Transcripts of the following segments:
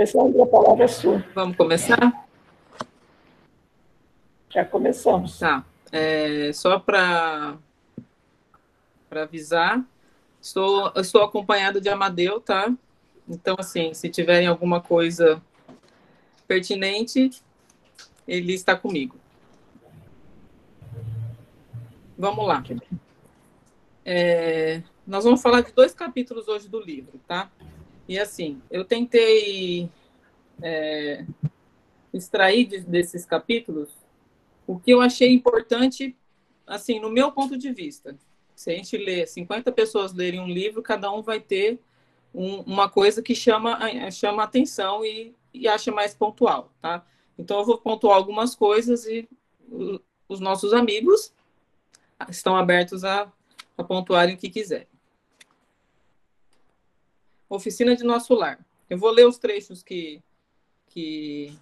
Alessandra, a palavra é sua. Vamos começar? Já começamos. Tá. É, só para avisar, estou, estou acompanhado de Amadeu, tá? Então, assim, se tiverem alguma coisa pertinente, ele está comigo. Vamos lá. É, nós vamos falar de dois capítulos hoje do livro, tá? E assim, eu tentei é, extrair de, desses capítulos o que eu achei importante, assim, no meu ponto de vista. Se a gente lê 50 pessoas lerem um livro, cada um vai ter um, uma coisa que chama, chama atenção e, e acha mais pontual, tá? Então, eu vou pontuar algumas coisas e os nossos amigos estão abertos a, a pontuarem o que quiser. Oficina de Nosso Lar. Eu vou ler os trechos que, que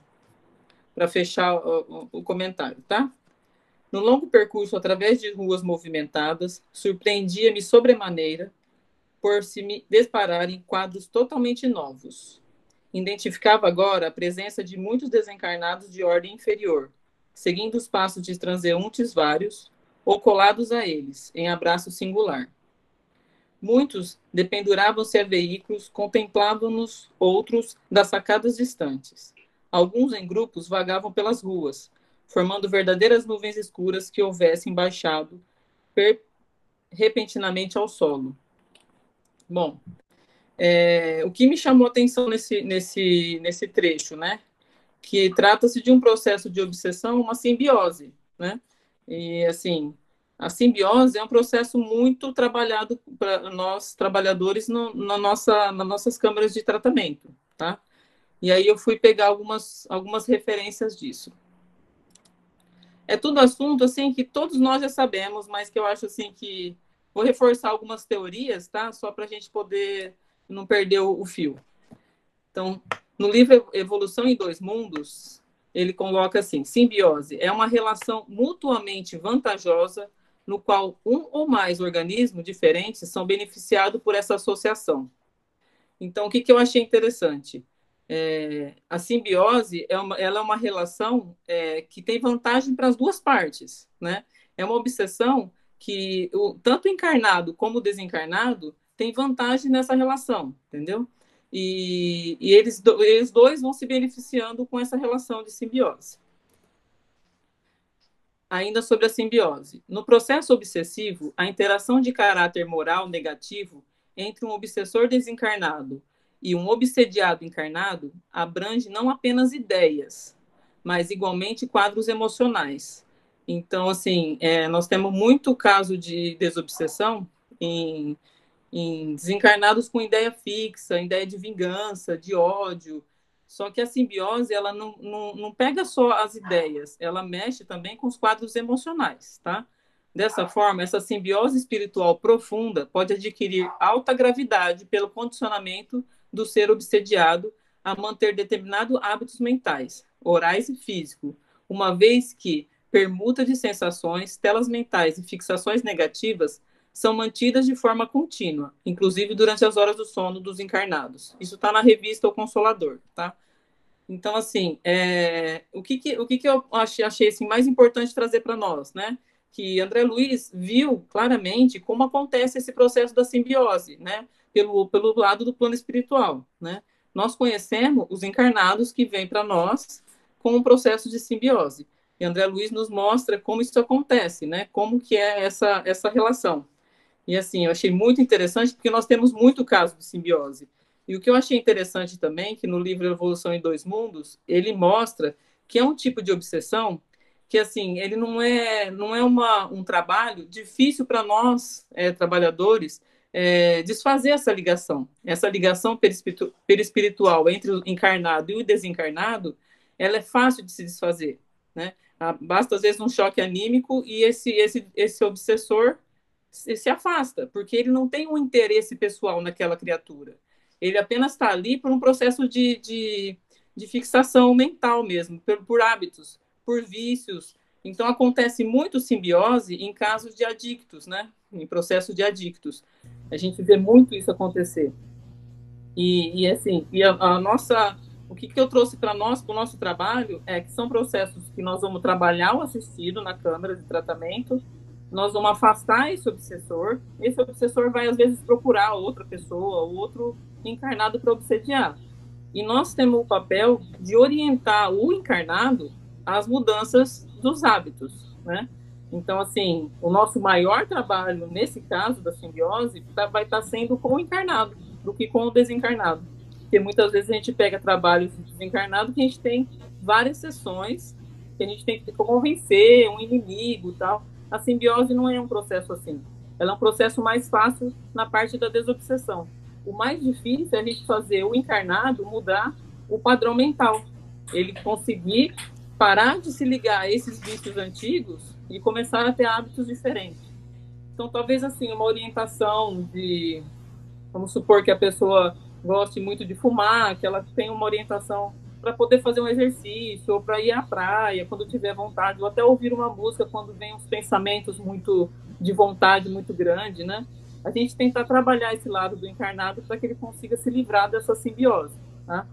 para fechar o, o, comentário, tá? No longo percurso através de ruas movimentadas, surpreendia-me sobremaneira por se me em quadros totalmente novos. Identificava agora a presença de muitos desencarnados de ordem inferior, seguindo os passos de transeuntes vários, ou colados a eles, em abraço singular. Muitos dependuravam-se a veículos, contemplavam-nos outros das sacadas distantes. Alguns em grupos vagavam pelas ruas, formando verdadeiras nuvens escuras que houvessem baixado repentinamente ao solo. Bom, é, o que me chamou a atenção nesse, nesse, nesse trecho, né? Que trata-se de um processo de obsessão, uma simbiose, né? E, assim, a simbiose é um processo muito trabalhado para nós trabalhadores no, na nossa, nas nossas câmaras de tratamento, tá? E aí eu fui pegar algumas, algumas referências disso. É tudo assunto assim que todos nós já sabemos, mas que eu acho assim que vou reforçar algumas teorias, tá? Só para a gente poder não perder o, o fio. Então, no livro Evolução em Dois Mundos, ele coloca assim: simbiose é uma relação mutuamente vantajosa no qual um ou mais organismos diferentes são beneficiados por essa associação. Então, o que, que eu achei interessante? É, a simbiose é uma, ela é uma relação é, que tem vantagem para as duas partes, né? É uma obsessão que o, tanto encarnado como desencarnado tem vantagem nessa relação, entendeu? E, e eles, eles dois vão se beneficiando com essa relação de simbiose ainda sobre a simbiose. No processo obsessivo, a interação de caráter moral negativo entre um obsessor desencarnado e um obsediado encarnado abrange não apenas ideias, mas igualmente quadros emocionais. Então, assim, é, nós temos muito caso de desobsessão em, em desencarnados com ideia fixa, ideia de vingança, de ódio, só que a simbiose, ela não, não, não pega só as ideias, ela mexe também com os quadros emocionais, tá? Dessa forma, essa simbiose espiritual profunda pode adquirir alta gravidade pelo condicionamento do ser obsediado a manter determinados hábitos mentais, orais e físicos, uma vez que permuta de sensações, telas mentais e fixações negativas são mantidas de forma contínua, inclusive durante as horas do sono dos encarnados. Isso está na revista O Consolador, tá? Então, assim, é, o, que, que, o que, que eu achei, achei assim, mais importante trazer para nós, né? Que André Luiz viu claramente como acontece esse processo da simbiose, né? Pelo, pelo lado do plano espiritual, né? Nós conhecemos os encarnados que vêm para nós com um processo de simbiose. E André Luiz nos mostra como isso acontece, né? Como que é essa, essa relação. E assim, eu achei muito interessante porque nós temos muito caso de simbiose. E o que eu achei interessante também, que no livro Evolução em Dois Mundos, ele mostra que é um tipo de obsessão que, assim, ele não é, não é uma, um trabalho difícil para nós, é, trabalhadores, é, desfazer essa ligação. Essa ligação perispiritu perispiritual entre o encarnado e o desencarnado, ela é fácil de se desfazer, né? Ah, basta, às vezes, um choque anímico e esse, esse, esse obsessor se afasta, porque ele não tem um interesse pessoal naquela criatura. Ele apenas está ali por um processo de, de, de fixação mental mesmo, por, por, hábitos, por vícios. Então, acontece muito simbiose em casos de adictos, né? Em processo de adictos. A gente vê muito isso acontecer. E, e assim, e a, a nossa o que, que eu trouxe para nós, para o nosso trabalho, é que são processos que nós vamos trabalhar o assistido na câmara de tratamento, nós vamos afastar esse obsessor, esse obsessor vai, às vezes, procurar outra pessoa, outro encarnado para obsediar. E nós temos o papel de orientar o encarnado às mudanças dos hábitos, né? Então, assim, o nosso maior trabalho, nesse caso da simbiose, tá, vai estar tá sendo com o encarnado, do que com o desencarnado. Porque muitas vezes a gente pega trabalhos desencarnados que a gente tem várias sessões, que a gente tem que convencer um inimigo tal. A simbiose não é um processo assim. Ela é um processo mais fácil na parte da desobsessão. O mais difícil é a gente fazer o encarnado mudar o padrão mental. Ele conseguir parar de se ligar a esses vícios antigos e começar a ter hábitos diferentes. Então, talvez assim, uma orientação de, vamos supor que a pessoa goste muito de fumar, que ela tenha uma orientação para poder fazer um exercício ou para ir à praia quando tiver vontade, ou até ouvir uma música quando vem uns pensamentos muito de vontade muito grande, né? A gente tentar trabalhar esse lado do encarnado para que ele consiga se livrar dessa simbiose, tá?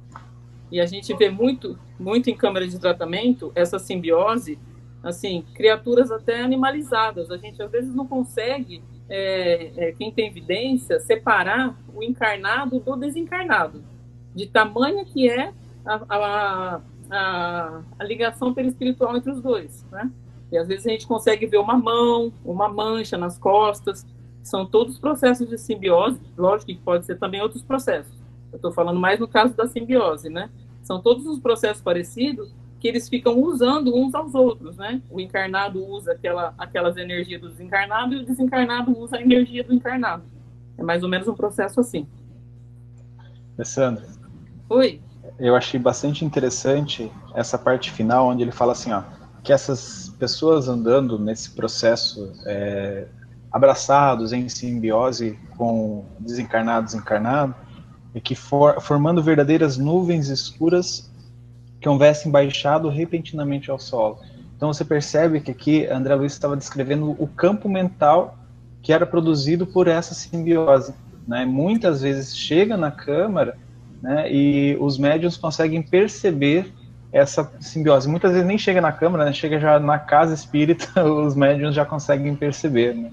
E a gente vê muito, muito em câmara de tratamento essa simbiose assim, criaturas até animalizadas. A gente às vezes não consegue, é, é, quem tem evidência, separar o encarnado do desencarnado, de tamanho que é a, a, a, a ligação perispiritual entre os dois, né? E às vezes a gente consegue ver uma mão, uma mancha nas costas, são todos processos de simbiose, lógico que pode ser também outros processos. Eu estou falando mais no caso da simbiose, né? São todos os processos parecidos que eles ficam usando uns aos outros, né? O encarnado usa aquela, aquelas energias do desencarnado e o desencarnado usa a energia do encarnado. É mais ou menos um processo assim. Alessandra. Oi. Eu achei bastante interessante essa parte final, onde ele fala assim, ó, que essas pessoas andando nesse processo é, abraçados em simbiose com desencarnados encarnados, e que for, formando verdadeiras nuvens escuras que houvessem baixado repentinamente ao solo. Então você percebe que aqui André Luiz estava descrevendo o campo mental que era produzido por essa simbiose. Né? Muitas vezes chega na câmara né, e os médiums conseguem perceber essa simbiose. Muitas vezes nem chega na câmara, né, chega já na casa espírita, os médiums já conseguem perceber. Né?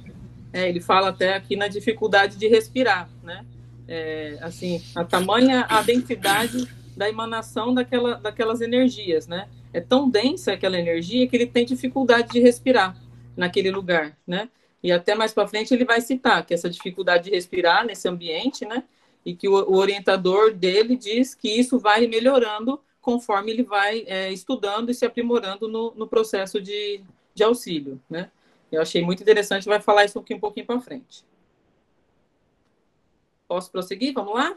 É, ele fala até aqui na dificuldade de respirar, né? É, assim, a tamanha a densidade da emanação daquela, daquelas energias, né? É tão densa aquela energia que ele tem dificuldade de respirar naquele lugar, né? E até mais para frente ele vai citar que essa dificuldade de respirar nesse ambiente, né? E que o, o orientador dele diz que isso vai melhorando conforme ele vai é, estudando e se aprimorando no, no processo de, de auxílio, né? Eu achei muito interessante, vai falar isso aqui um pouquinho para frente. Posso prosseguir? Vamos lá?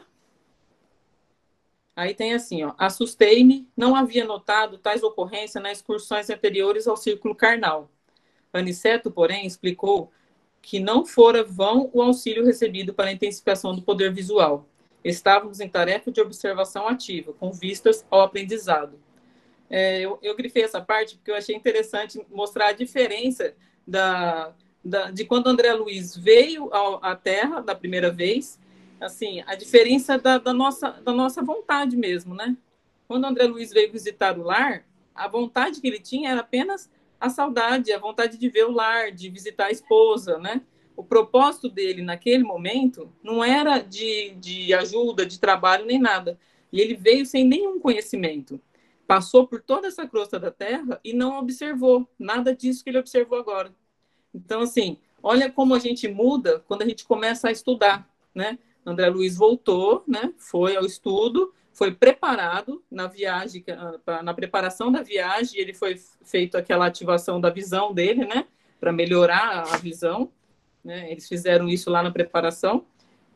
Aí tem assim, ó, assustei-me, não havia notado tais ocorrências nas excursões anteriores ao círculo carnal. Aniceto, porém, explicou que não fora vão o auxílio recebido para a intensificação do poder visual. Estávamos em tarefa de observação ativa, com vistas ao aprendizado. É, eu, eu grifei essa parte porque eu achei interessante mostrar a diferença da, da, de quando André Luiz veio à Terra da primeira vez assim, a diferença da, da, nossa, da nossa vontade mesmo, né? Quando André Luiz veio visitar o lar, a vontade que ele tinha era apenas a saudade, a vontade de ver o lar, de visitar a esposa, né? O propósito dele naquele momento não era de, de ajuda, de trabalho, nem nada. E ele veio sem nenhum conhecimento. Passou por toda essa crosta da terra e não observou nada disso que ele observou agora. Então, assim, olha como a gente muda quando a gente começa a estudar, né? André Luiz voltou, né? Foi ao estudo, foi preparado na viagem, na preparação da viagem, ele foi feito aquela ativação da visão dele, né? Para melhorar a visão, né? Eles fizeram isso lá na preparação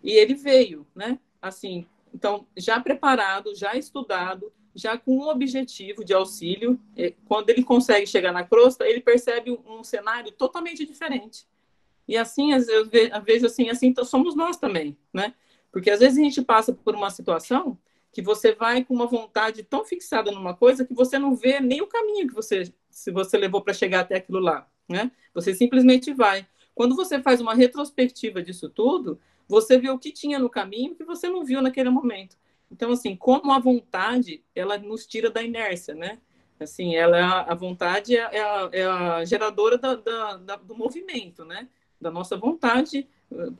e ele veio, né? Assim, então já preparado, já estudado, já com um objetivo de auxílio. Quando ele consegue chegar na crosta, ele percebe um cenário totalmente diferente. E assim, eu vejo assim, assim então somos nós também, né? Porque às vezes a gente passa por uma situação que você vai com uma vontade tão fixada numa coisa que você não vê nem o caminho que você se você levou para chegar até aquilo lá, né? Você simplesmente vai. Quando você faz uma retrospectiva disso tudo, você vê o que tinha no caminho que você não viu naquele momento. Então, assim, como a vontade, ela nos tira da inércia, né? Assim, ela, é a vontade é, é, a, é a geradora da, da, da, do movimento, né? Da nossa vontade.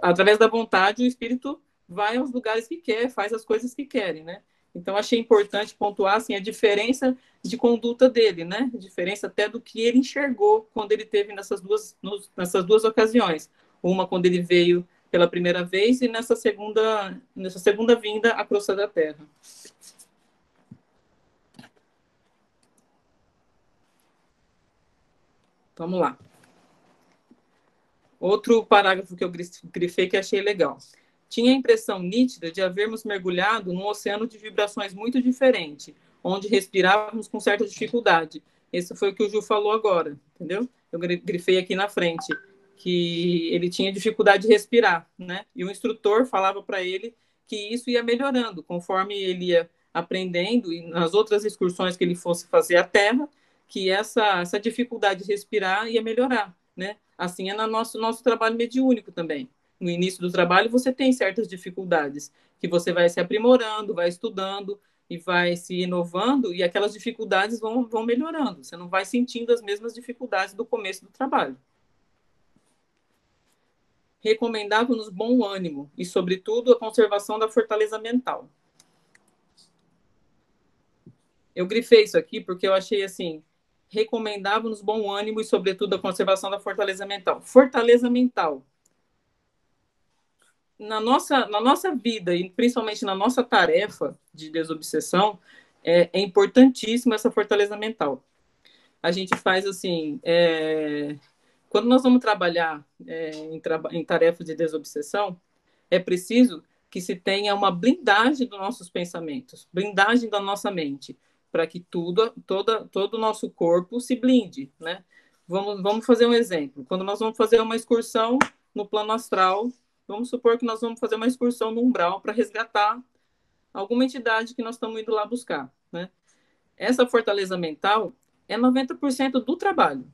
Através da vontade, o espírito vai aos lugares que quer, faz as coisas que querem, né? Então, achei importante pontuar assim, a diferença de conduta dele, né? A diferença até do que ele enxergou quando ele teve nessas duas, nessas duas ocasiões. Uma quando ele veio pela primeira vez e nessa segunda, nessa segunda vinda à crosta da terra. Vamos lá. Outro parágrafo que eu grifei que achei legal. Tinha a impressão nítida de havermos mergulhado num oceano de vibrações muito diferente, onde respirávamos com certa dificuldade. Esse foi o que o Ju falou agora, entendeu? Eu grifei aqui na frente que ele tinha dificuldade de respirar, né? E o instrutor falava para ele que isso ia melhorando conforme ele ia aprendendo e nas outras excursões que ele fosse fazer à Terra, que essa essa dificuldade de respirar ia melhorar, né? Assim é no nosso nosso trabalho mediúnico também no início do trabalho, você tem certas dificuldades que você vai se aprimorando, vai estudando e vai se inovando e aquelas dificuldades vão, vão melhorando. Você não vai sentindo as mesmas dificuldades do começo do trabalho. Recomendava-nos bom ânimo e, sobretudo, a conservação da fortaleza mental. Eu grifei isso aqui porque eu achei assim, recomendava-nos bom ânimo e, sobretudo, a conservação da fortaleza mental. Fortaleza mental na nossa, na nossa vida, e principalmente na nossa tarefa de desobsessão, é, é importantíssima essa fortaleza mental. A gente faz assim, é, quando nós vamos trabalhar é, em, em tarefas de desobsessão, é preciso que se tenha uma blindagem dos nossos pensamentos, blindagem da nossa mente, para que tudo, toda, todo o nosso corpo se blinde, né? Vamos, vamos fazer um exemplo. Quando nós vamos fazer uma excursão no plano astral, Vamos supor que nós vamos fazer uma excursão no umbral para resgatar alguma entidade que nós estamos indo lá buscar, né? Essa fortaleza mental é 90% do trabalho.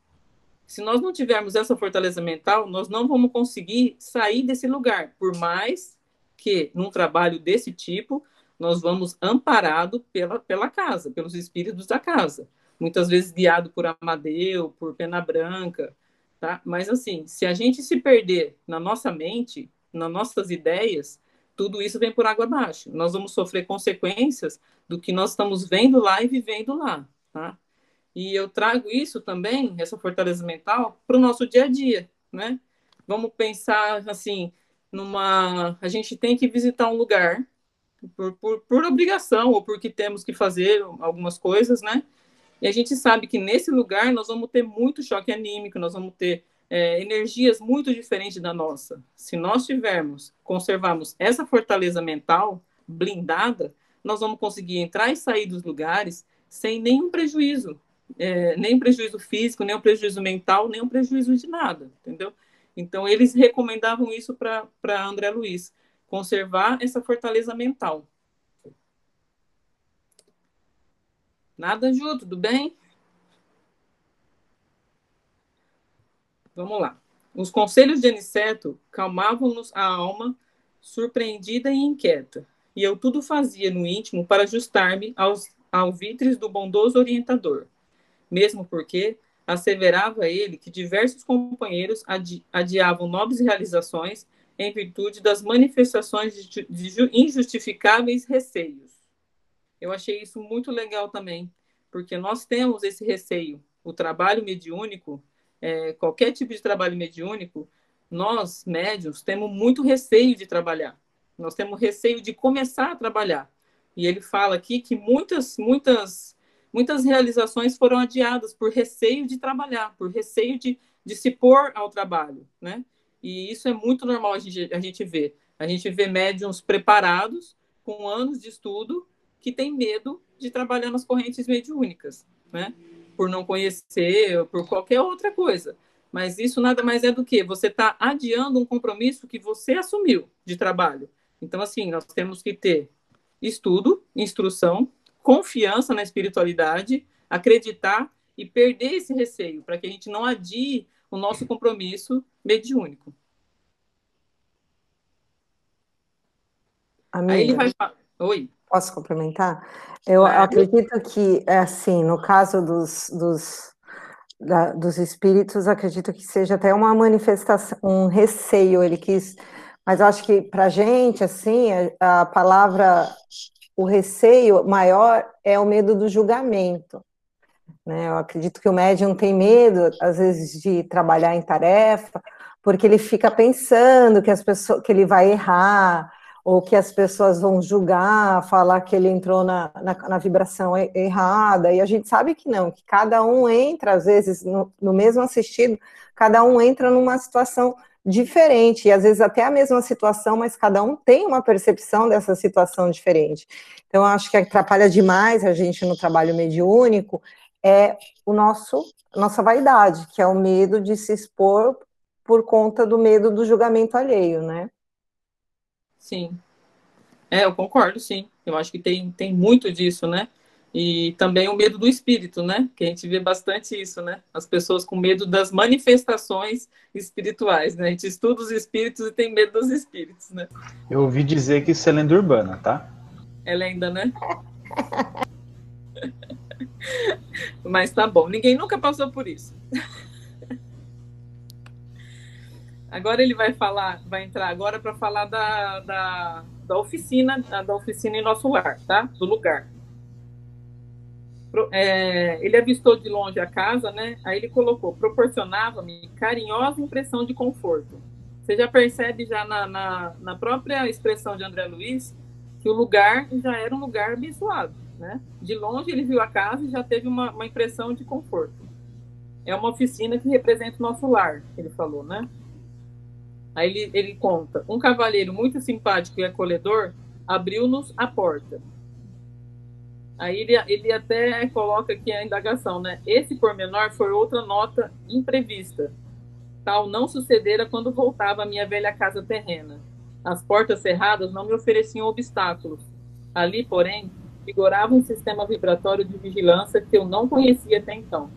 Se nós não tivermos essa fortaleza mental, nós não vamos conseguir sair desse lugar, por mais que num trabalho desse tipo nós vamos amparado pela, pela casa, pelos espíritos da casa, muitas vezes guiado por Amadeu, por Pena Branca, tá? Mas assim, se a gente se perder na nossa mente, nas nossas ideias, tudo isso vem por água abaixo. Nós vamos sofrer consequências do que nós estamos vendo lá e vivendo lá, tá? E eu trago isso também, essa fortaleza mental, para o nosso dia a dia, né? Vamos pensar assim, numa, a gente tem que visitar um lugar por, por, por obrigação ou porque temos que fazer algumas coisas, né? E a gente sabe que nesse lugar nós vamos ter muito choque anímico, nós vamos ter é, energias muito diferentes da nossa. Se nós tivermos, conservarmos essa fortaleza mental blindada, nós vamos conseguir entrar e sair dos lugares sem nenhum prejuízo, é, nem prejuízo físico, nem prejuízo mental, nem prejuízo de nada, entendeu? Então, eles recomendavam isso para André Luiz, conservar essa fortaleza mental. Nada, Ju, tudo bem? Vamos lá. Os conselhos de Aniceto calmavam-nos a alma surpreendida e inquieta, e eu tudo fazia no íntimo para ajustar-me aos alvitres do bondoso orientador, mesmo porque asseverava ele que diversos companheiros adi adiavam nobres realizações em virtude das manifestações de, de injustificáveis receios. Eu achei isso muito legal também, porque nós temos esse receio. O trabalho mediúnico é, qualquer tipo de trabalho mediúnico, nós, médios, temos muito receio de trabalhar. Nós temos receio de começar a trabalhar. E ele fala aqui que muitas, muitas, muitas realizações foram adiadas por receio de trabalhar, por receio de, de se pôr ao trabalho, né? E isso é muito normal a gente, a gente ver. A gente vê médiums preparados, com anos de estudo, que têm medo de trabalhar nas correntes mediúnicas, né? Por não conhecer, por qualquer outra coisa. Mas isso nada mais é do que você está adiando um compromisso que você assumiu de trabalho. Então, assim, nós temos que ter estudo, instrução, confiança na espiritualidade, acreditar e perder esse receio, para que a gente não adie o nosso compromisso mediúnico. Amiga, Aí ele vai Oi. Posso complementar? Eu claro. acredito que, é assim, no caso dos, dos, da, dos espíritos, acredito que seja até uma manifestação, um receio, ele quis, mas eu acho que para gente, assim, a, a palavra, o receio maior é o medo do julgamento. Né? Eu acredito que o médium tem medo, às vezes, de trabalhar em tarefa, porque ele fica pensando que as pessoas, que ele vai errar, ou que as pessoas vão julgar, falar que ele entrou na, na, na, vibração errada, e a gente sabe que não, que cada um entra, às vezes, no, no mesmo assistido, cada um entra numa situação diferente, e às vezes até a mesma situação, mas cada um tem uma percepção dessa situação diferente. Então, acho que atrapalha demais a gente no trabalho mediúnico é o nosso nossa vaidade, que é o medo de se expor por conta do medo do julgamento alheio, né? Sim. É, eu concordo, sim. Eu acho que tem, tem muito disso, né? E também o medo do espírito, né? Que a gente vê bastante isso, né? As pessoas com medo das manifestações espirituais, né? A gente estuda os espíritos e tem medo dos espíritos, né? Eu ouvi dizer que isso é lenda urbana, tá? É lenda, né? Mas tá bom. Ninguém nunca passou por isso. Agora ele vai falar, vai entrar agora para falar da, da, da, oficina, da oficina em nosso lar, tá? Do lugar. É, ele avistou de longe a casa, né? Aí ele colocou, proporcionava-me carinhosa impressão de conforto. Você já percebe já na, na, na, própria expressão de André Luiz que o lugar já era um lugar abençoado, né? De longe ele viu a casa e já teve uma, uma impressão de conforto. É uma oficina que representa o nosso lar, ele falou, né? Aí ele, ele conta: um cavalheiro muito simpático e acolhedor abriu-nos a porta. Aí ele, ele até coloca aqui a indagação, né? Esse pormenor foi outra nota imprevista. Tal não sucedera quando voltava à minha velha casa terrena. As portas cerradas não me ofereciam obstáculos. Ali, porém, vigorava um sistema vibratório de vigilância que eu não conhecia até então.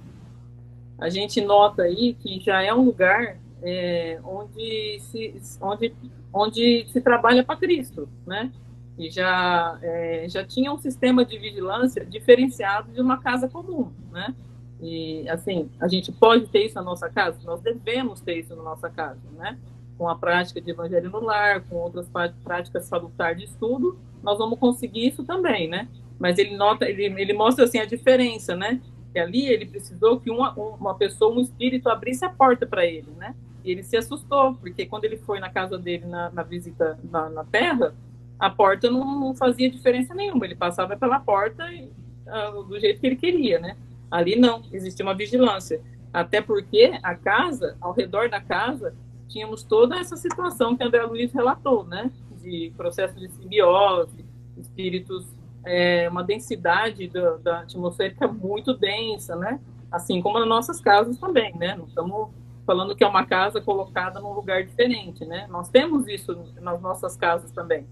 A gente nota aí que já é um lugar é, onde, se, onde, onde se trabalha para Cristo, né? E já, é, já tinha um sistema de vigilância diferenciado de uma casa comum, né? E, assim, a gente pode ter isso na nossa casa? Nós devemos ter isso na nossa casa, né? Com a prática de evangelho no lar, com outras práticas salutares de estudo, nós vamos conseguir isso também, né? Mas ele nota, ele, ele mostra, assim, a diferença, né? Que ali ele precisou que uma, uma pessoa, um espírito abrisse a porta para ele, né? Ele se assustou, porque quando ele foi na casa dele na, na visita na, na, Terra, a porta não, não, fazia diferença nenhuma. Ele passava pela porta e, uh, do jeito que ele queria, né? Ali não, existia uma vigilância. Até porque a casa, ao redor da casa, tínhamos toda essa situação que André Luiz relatou, né? De processo de simbiose, espíritos, é, uma densidade do, da atmosférica muito densa, né? Assim como nas nossas casas também, né? Não estamos falando que é uma casa colocada num lugar diferente, né? Nós temos isso nas nossas casas também.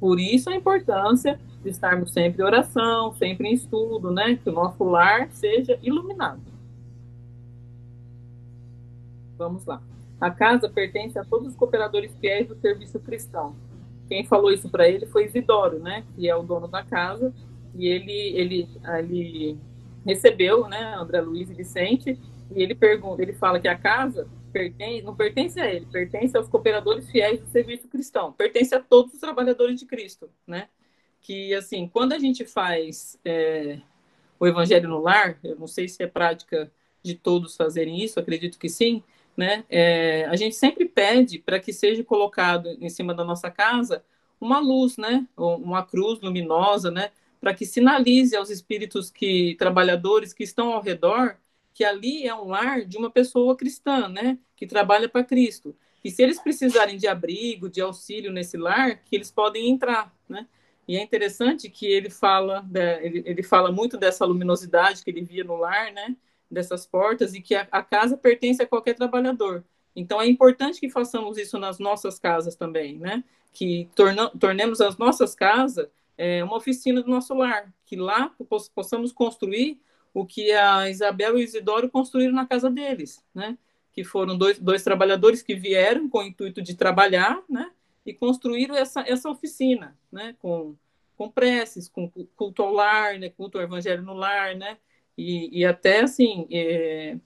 Por isso a importância de estarmos sempre em oração, sempre em estudo, né? Que o nosso lar seja iluminado. Vamos lá. A casa pertence a todos os cooperadores fiéis do serviço cristão. Quem falou isso para ele foi Isidoro, né? Que é o dono da casa. E ele, ele, ele recebeu, né? André Luiz e Vicente e ele pergunta, ele fala que a casa pertence, não pertence a ele, pertence aos cooperadores fiéis do serviço cristão, pertence a todos os trabalhadores de Cristo, né? Que assim, quando a gente faz é, o Evangelho no lar, eu não sei se é prática de todos fazerem isso, acredito que sim, né? É, a gente sempre pede para que seja colocado em cima da nossa casa uma luz, né? Uma cruz luminosa, né? Para que sinalize aos espíritos que trabalhadores que estão ao redor que ali é um lar de uma pessoa cristã, né, que trabalha para Cristo. E se eles precisarem de abrigo, de auxílio nesse lar, que eles podem entrar, né? E é interessante que ele fala, ele, ele fala muito dessa luminosidade que ele via no lar, né? Dessas portas e que a, a casa pertence a qualquer trabalhador. Então é importante que façamos isso nas nossas casas também, né? Que torna, tornemos as nossas casas é, uma oficina do nosso lar, que lá possamos construir o que a Isabel e o Isidoro construíram na casa deles, né? Que foram dois, dois trabalhadores que vieram com o intuito de trabalhar, né? E construíram essa, essa oficina, né? Com, com preces, com culto ao lar, né, culto ao evangelho no lar, né, e, e até assim, é,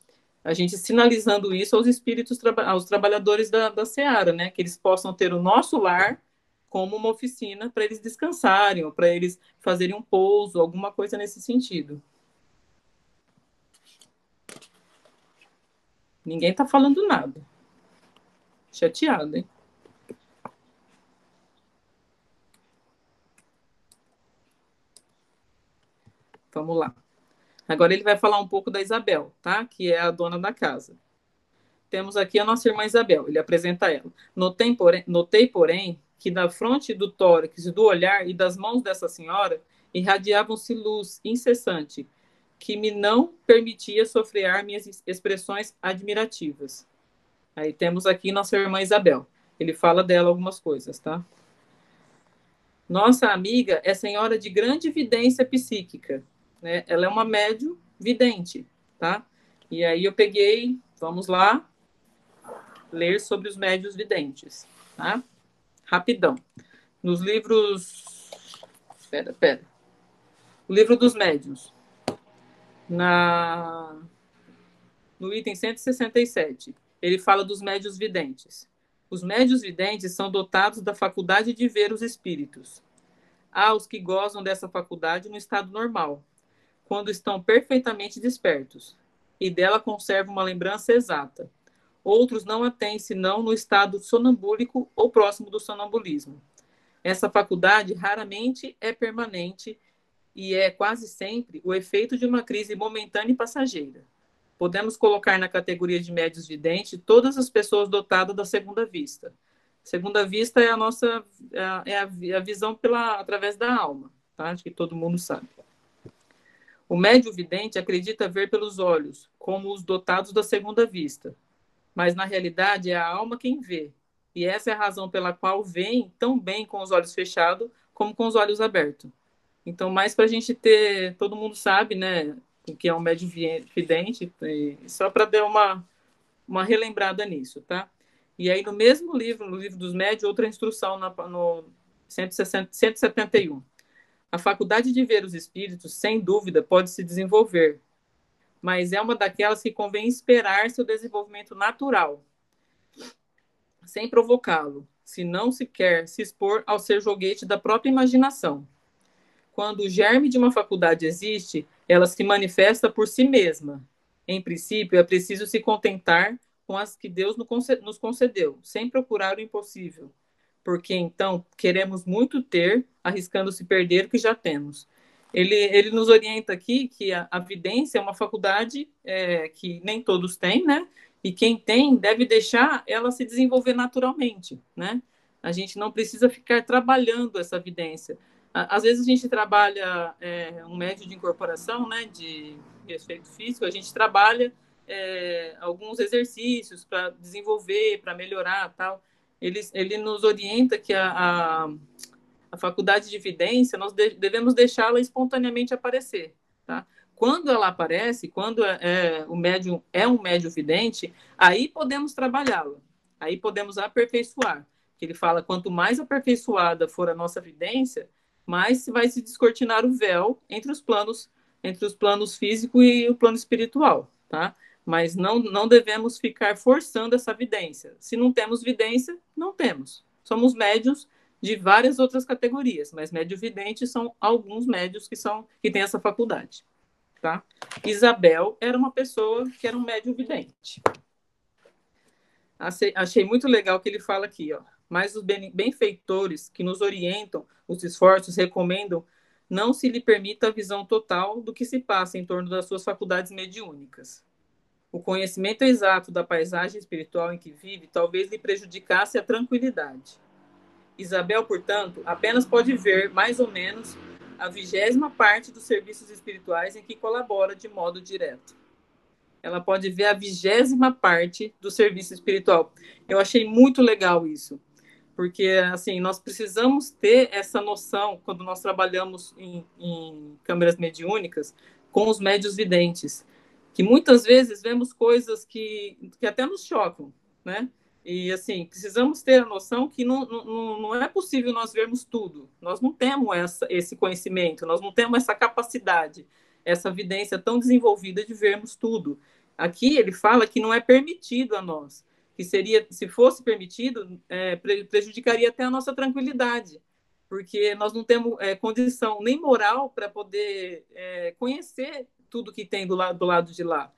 a gente sinalizando isso aos espíritos, aos trabalhadores da, da Seara, né, que eles possam ter o nosso lar como uma oficina para eles descansarem, ou para eles fazerem um pouso, alguma coisa nesse sentido. Ninguém está falando nada. Chateado, hein? Vamos lá. Agora ele vai falar um pouco da Isabel, tá? Que é a dona da casa. Temos aqui a nossa irmã Isabel. Ele apresenta ela. Notei, porém, notei, porém que da fronte do tórax, do olhar e das mãos dessa senhora irradiavam-se luz incessante, que me não permitia sofrear minhas expressões admirativas. Aí temos aqui nossa irmã Isabel. Ele fala dela algumas coisas, tá? Nossa amiga é senhora de grande evidência psíquica, né? Ela é uma médium vidente, tá? E aí eu peguei, vamos lá, ler sobre os médios videntes, tá? Rapidão. Nos livros. Pera, pera. O livro dos médios. Na... No item 167, ele fala dos médios videntes. Os médios videntes são dotados da faculdade de ver os espíritos. Há os que gozam dessa faculdade no estado normal, quando estão perfeitamente despertos, e dela conservam uma lembrança exata. Outros não a têm senão no estado sonambúlico ou próximo do sonambulismo. Essa faculdade raramente é permanente e é quase sempre o efeito de uma crise momentânea e passageira. Podemos colocar na categoria de médios videntes todas as pessoas dotadas da segunda vista. Segunda vista é a nossa é a, é a visão pela através da alma, tá? Acho que todo mundo sabe. O médio vidente acredita ver pelos olhos, como os dotados da segunda vista mas na realidade é a alma quem vê. E essa é a razão pela qual vem tão bem com os olhos fechados como com os olhos abertos. Então, mais para a gente ter, todo mundo sabe, né, o que é um médio vidente, só para dar uma, uma relembrada nisso, tá? E aí, no mesmo livro, no livro dos médios, outra instrução na, no 160, 171. A faculdade de ver os espíritos, sem dúvida, pode se desenvolver, mas é uma daquelas que convém esperar seu desenvolvimento natural, sem provocá-lo, se não se quer se expor ao ser joguete da própria imaginação. Quando o germe de uma faculdade existe, ela se manifesta por si mesma. Em princípio, é preciso se contentar com as que Deus nos concedeu, sem procurar o impossível, porque então queremos muito ter, arriscando se perder o que já temos ele, ele nos orienta aqui que a, a vidência é uma faculdade é, que nem todos têm, né? E quem tem deve deixar ela se desenvolver naturalmente, né? A gente não precisa ficar trabalhando essa vidência. Às vezes a gente trabalha é, um médio de incorporação, né, de efeito físico, a gente trabalha é, alguns exercícios para desenvolver, para melhorar, tal. Ele, ele nos orienta que a, a a faculdade de evidência, nós devemos deixá-la espontaneamente aparecer, tá? Quando ela aparece, quando é, é, o médium é um médium vidente, aí podemos trabalhá-la, aí podemos aperfeiçoar. Ele fala, quanto mais aperfeiçoada for a nossa evidência, mais vai se descortinar o véu entre os planos, entre os planos físico e o plano espiritual, tá? Mas não, não devemos ficar forçando essa evidência. Se não temos evidência, não temos. Somos médios de várias outras categorias, mas médio vidente são alguns médios que são que têm essa faculdade, tá? Isabel era uma pessoa que era um médio vidente. Achei muito legal que ele fala aqui, ó. Mas os benfeitores que nos orientam os esforços recomendam não se lhe permita a visão total do que se passa em torno das suas faculdades mediúnicas. O conhecimento exato da paisagem espiritual em que vive talvez lhe prejudicasse a tranquilidade. Isabel, portanto, apenas pode ver mais ou menos a vigésima parte dos serviços espirituais em que colabora de modo direto. Ela pode ver a vigésima parte do serviço espiritual. Eu achei muito legal isso, porque assim nós precisamos ter essa noção quando nós trabalhamos em, em câmeras mediúnicas com os médios videntes, que muitas vezes vemos coisas que, que até nos chocam, né? E, assim, precisamos ter a noção que não, não, não é possível nós vermos tudo. Nós não temos essa, esse conhecimento, nós não temos essa capacidade, essa evidência tão desenvolvida de vermos tudo. Aqui ele fala que não é permitido a nós, que seria, se fosse permitido, é, prejudicaria até a nossa tranquilidade, porque nós não temos é, condição nem moral para poder é, conhecer tudo que tem do lado, do lado de lá.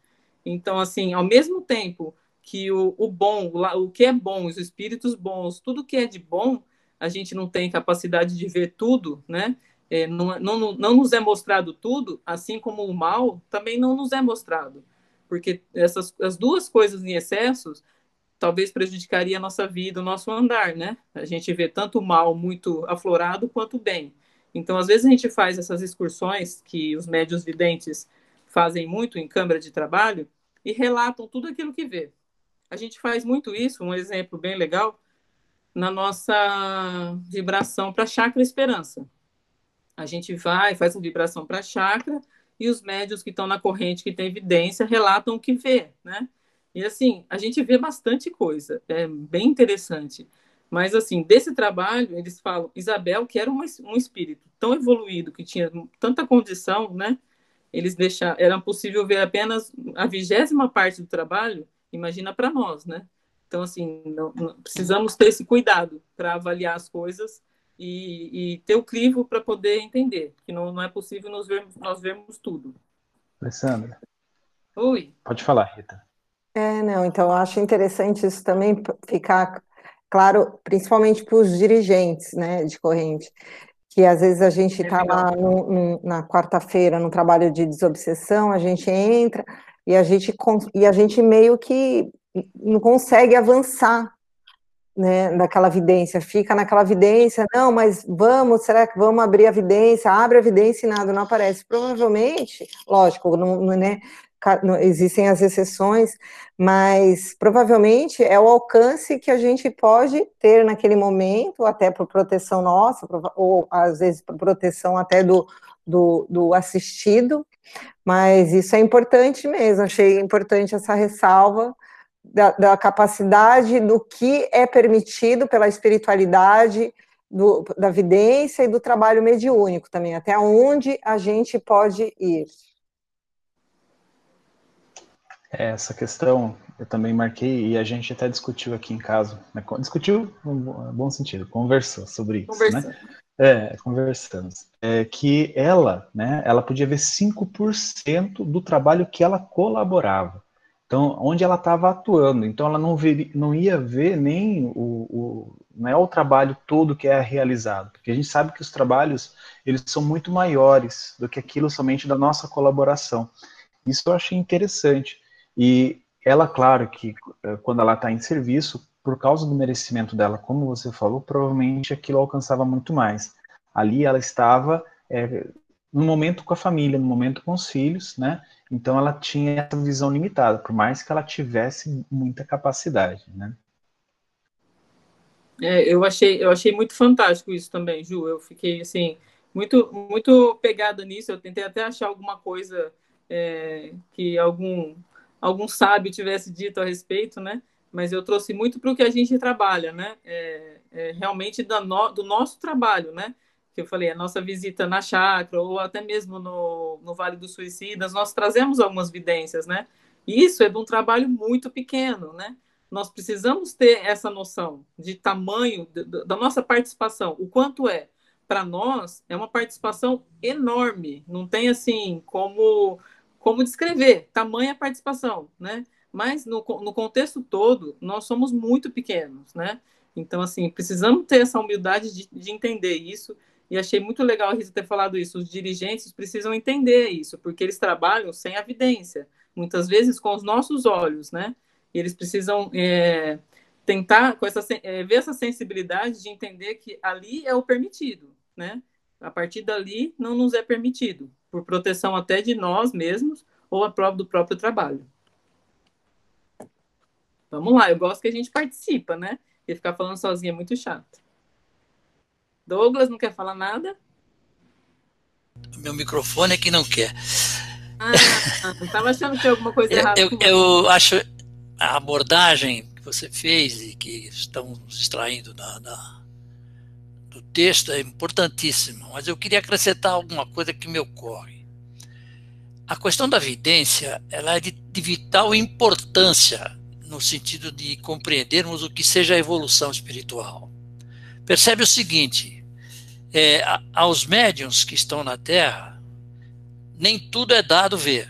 Então, assim, ao mesmo tempo que o, o bom, o, o que é bom, os espíritos bons, tudo que é de bom, a gente não tem capacidade de ver tudo, né? É, não, não, não nos é mostrado tudo, assim como o mal também não nos é mostrado. Porque essas as duas coisas em excessos talvez prejudicaria a nossa vida, o nosso andar, né? A gente vê tanto o mal muito aflorado quanto o bem. Então, às vezes a gente faz essas excursões que os médios videntes fazem muito em câmara de trabalho e relatam tudo aquilo que vê. A gente faz muito isso, um exemplo bem legal, na nossa vibração para chakra esperança. A gente vai, faz uma vibração para chakra e os médios que estão na corrente, que tem evidência, relatam o que vê, né? E assim, a gente vê bastante coisa, é bem interessante. Mas assim, desse trabalho, eles falam, Isabel, que era um, um espírito tão evoluído, que tinha tanta condição, né? Eles deixaram, era possível ver apenas a vigésima parte do trabalho, imagina para nós, né? Então, assim, não, não, precisamos ter esse cuidado para avaliar as coisas e, e ter o crivo para poder entender, que não, não é possível nós vermos, nós vermos tudo. Alessandra. Oi. Pode falar, Rita. É, não, então eu acho interessante isso também ficar claro, principalmente para os dirigentes, né, de corrente, que às vezes a gente está é lá no, no, na quarta-feira no trabalho de desobsessão, a gente entra e a gente, e a gente meio que não consegue avançar né, daquela vidência, fica naquela vidência, não, mas vamos, será que vamos abrir a vidência? Abre a vidência e nada não aparece. Provavelmente, lógico, não, não, né, existem as exceções, mas provavelmente é o alcance que a gente pode ter naquele momento, até por proteção nossa, ou às vezes por proteção até do, do, do assistido, mas isso é importante mesmo, achei importante essa ressalva da, da capacidade do que é permitido pela espiritualidade, do, da vidência e do trabalho mediúnico também, até onde a gente pode ir. É, essa questão eu também marquei e a gente até discutiu aqui em casa. Né? Discutiu no bom sentido, conversou sobre isso. Né? Né? É, conversamos. É, que ela, né, ela podia ver 5% do trabalho que ela colaborava. Então, onde ela estava atuando. Então, ela não, ver, não ia ver nem o, o, não é o trabalho todo que é realizado. Porque a gente sabe que os trabalhos, eles são muito maiores do que aquilo somente da nossa colaboração. Isso eu achei interessante. E ela, claro, que eh, quando ela está em serviço, por causa do merecimento dela, como você falou, provavelmente aquilo alcançava muito mais. Ali ela estava é, no momento com a família, no momento com os filhos, né? Então ela tinha essa visão limitada, por mais que ela tivesse muita capacidade, né? É, eu achei, eu achei muito fantástico isso também, Ju. Eu fiquei assim muito, muito pegada nisso. Eu tentei até achar alguma coisa é, que algum algum sábio tivesse dito a respeito, né? mas eu trouxe muito para o que a gente trabalha, né? É, é realmente no, do nosso trabalho, né? Que eu falei, a nossa visita na chácara, ou até mesmo no, no Vale dos Suicidas, nós trazemos algumas vidências, né? Isso é de um trabalho muito pequeno, né? Nós precisamos ter essa noção de tamanho da nossa participação, o quanto é. Para nós, é uma participação enorme, não tem assim como, como descrever tamanha participação, né? mas no, no contexto todo, nós somos muito pequenos, né? Então, assim, precisamos ter essa humildade de, de entender isso, e achei muito legal a Rita ter falado isso. Os dirigentes precisam entender isso, porque eles trabalham sem evidência, muitas vezes com os nossos olhos, né? E eles precisam é, tentar com essa, é, ver essa sensibilidade de entender que ali é o permitido, né? A partir dali não nos é permitido, por proteção até de nós mesmos ou a prova do próprio trabalho. Vamos lá, eu gosto que a gente participa, né? E ficar falando sozinho é muito chato. Douglas, não quer falar nada? Meu microfone é que não quer. Ah, estava achando que tinha alguma coisa errada. Eu, eu acho a abordagem que você fez e que estamos extraindo da, da, do texto é importantíssimo, mas eu queria acrescentar alguma coisa que me ocorre. A questão da evidência ela é de, de vital importância no sentido de compreendermos o que seja a evolução espiritual. Percebe o seguinte: é, aos médiums que estão na Terra, nem tudo é dado ver.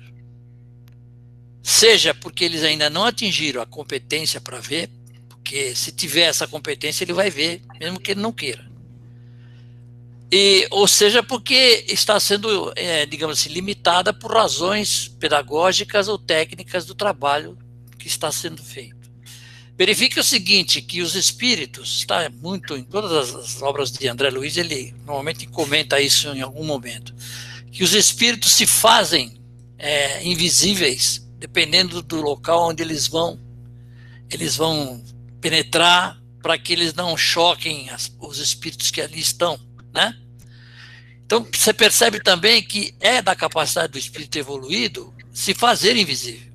Seja porque eles ainda não atingiram a competência para ver, porque se tiver essa competência ele vai ver, mesmo que ele não queira. E, ou seja, porque está sendo, é, digamos assim, limitada por razões pedagógicas ou técnicas do trabalho que está sendo feito. Verifique o seguinte, que os espíritos, está muito em todas as obras de André Luiz, ele normalmente comenta isso em algum momento, que os espíritos se fazem é, invisíveis dependendo do local onde eles vão. Eles vão penetrar para que eles não choquem as, os espíritos que ali estão, né? Então você percebe também que é da capacidade do espírito evoluído se fazer invisível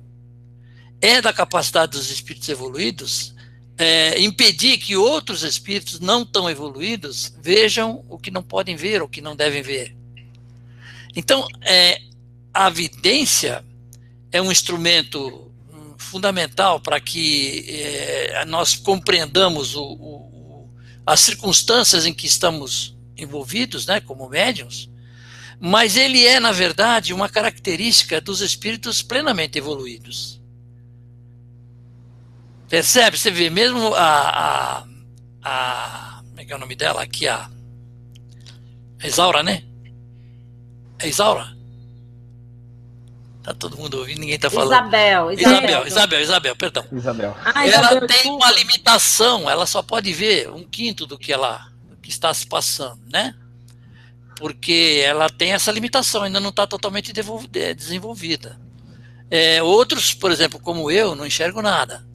é da capacidade dos espíritos evoluídos é, impedir que outros espíritos não tão evoluídos vejam o que não podem ver, o que não devem ver. Então, é, a vidência é um instrumento hum, fundamental para que é, nós compreendamos o, o, as circunstâncias em que estamos envolvidos, né, como médiums, mas ele é, na verdade, uma característica dos espíritos plenamente evoluídos. Percebe? Você vê, mesmo a. a, a como é que é o nome dela? Aqui, a. a Isaura, né? É Isaura? Tá todo mundo ouvindo, ninguém tá falando. Isabel, Isabel, Isabel, Isabel, Isabel perdão. Isabel. Ah, ela Isabel, tem uma limitação, ela só pode ver um quinto do que ela que está se passando, né? Porque ela tem essa limitação, ainda não está totalmente desenvolvida. É, outros, por exemplo, como eu, não enxergo nada.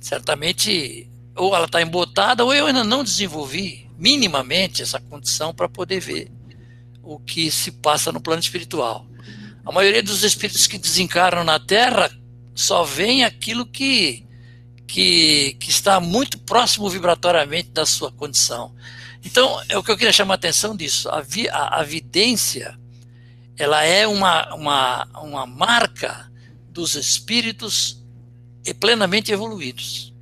Certamente, ou ela está embotada, ou eu ainda não desenvolvi minimamente essa condição para poder ver o que se passa no plano espiritual. A maioria dos espíritos que desencarnam na Terra só vem aquilo que, que, que está muito próximo vibratoriamente da sua condição. Então, é o que eu queria chamar a atenção disso. A, vi, a, a vidência, ela é uma, uma, uma marca dos espíritos plenamente evoluídos.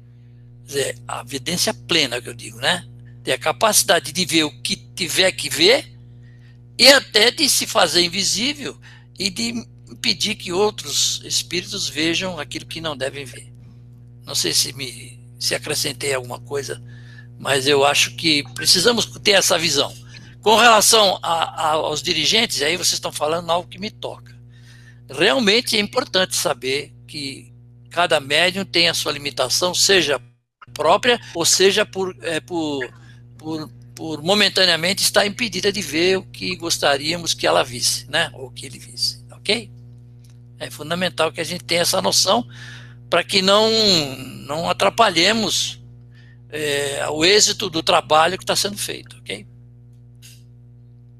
Quer dizer, a vidência plena, que eu digo, né? Ter a capacidade de ver o que tiver que ver e até de se fazer invisível e de impedir que outros espíritos vejam aquilo que não devem ver. Não sei se me se acrescentei alguma coisa, mas eu acho que precisamos ter essa visão. Com relação a, a, aos dirigentes, aí vocês estão falando algo que me toca. Realmente é importante saber que cada médium tem a sua limitação, seja própria ou seja por, é, por, por, por momentaneamente estar impedida de ver o que gostaríamos que ela visse, né? Ou que ele visse, ok? É fundamental que a gente tenha essa noção para que não, não atrapalhemos é, o êxito do trabalho que está sendo feito, ok?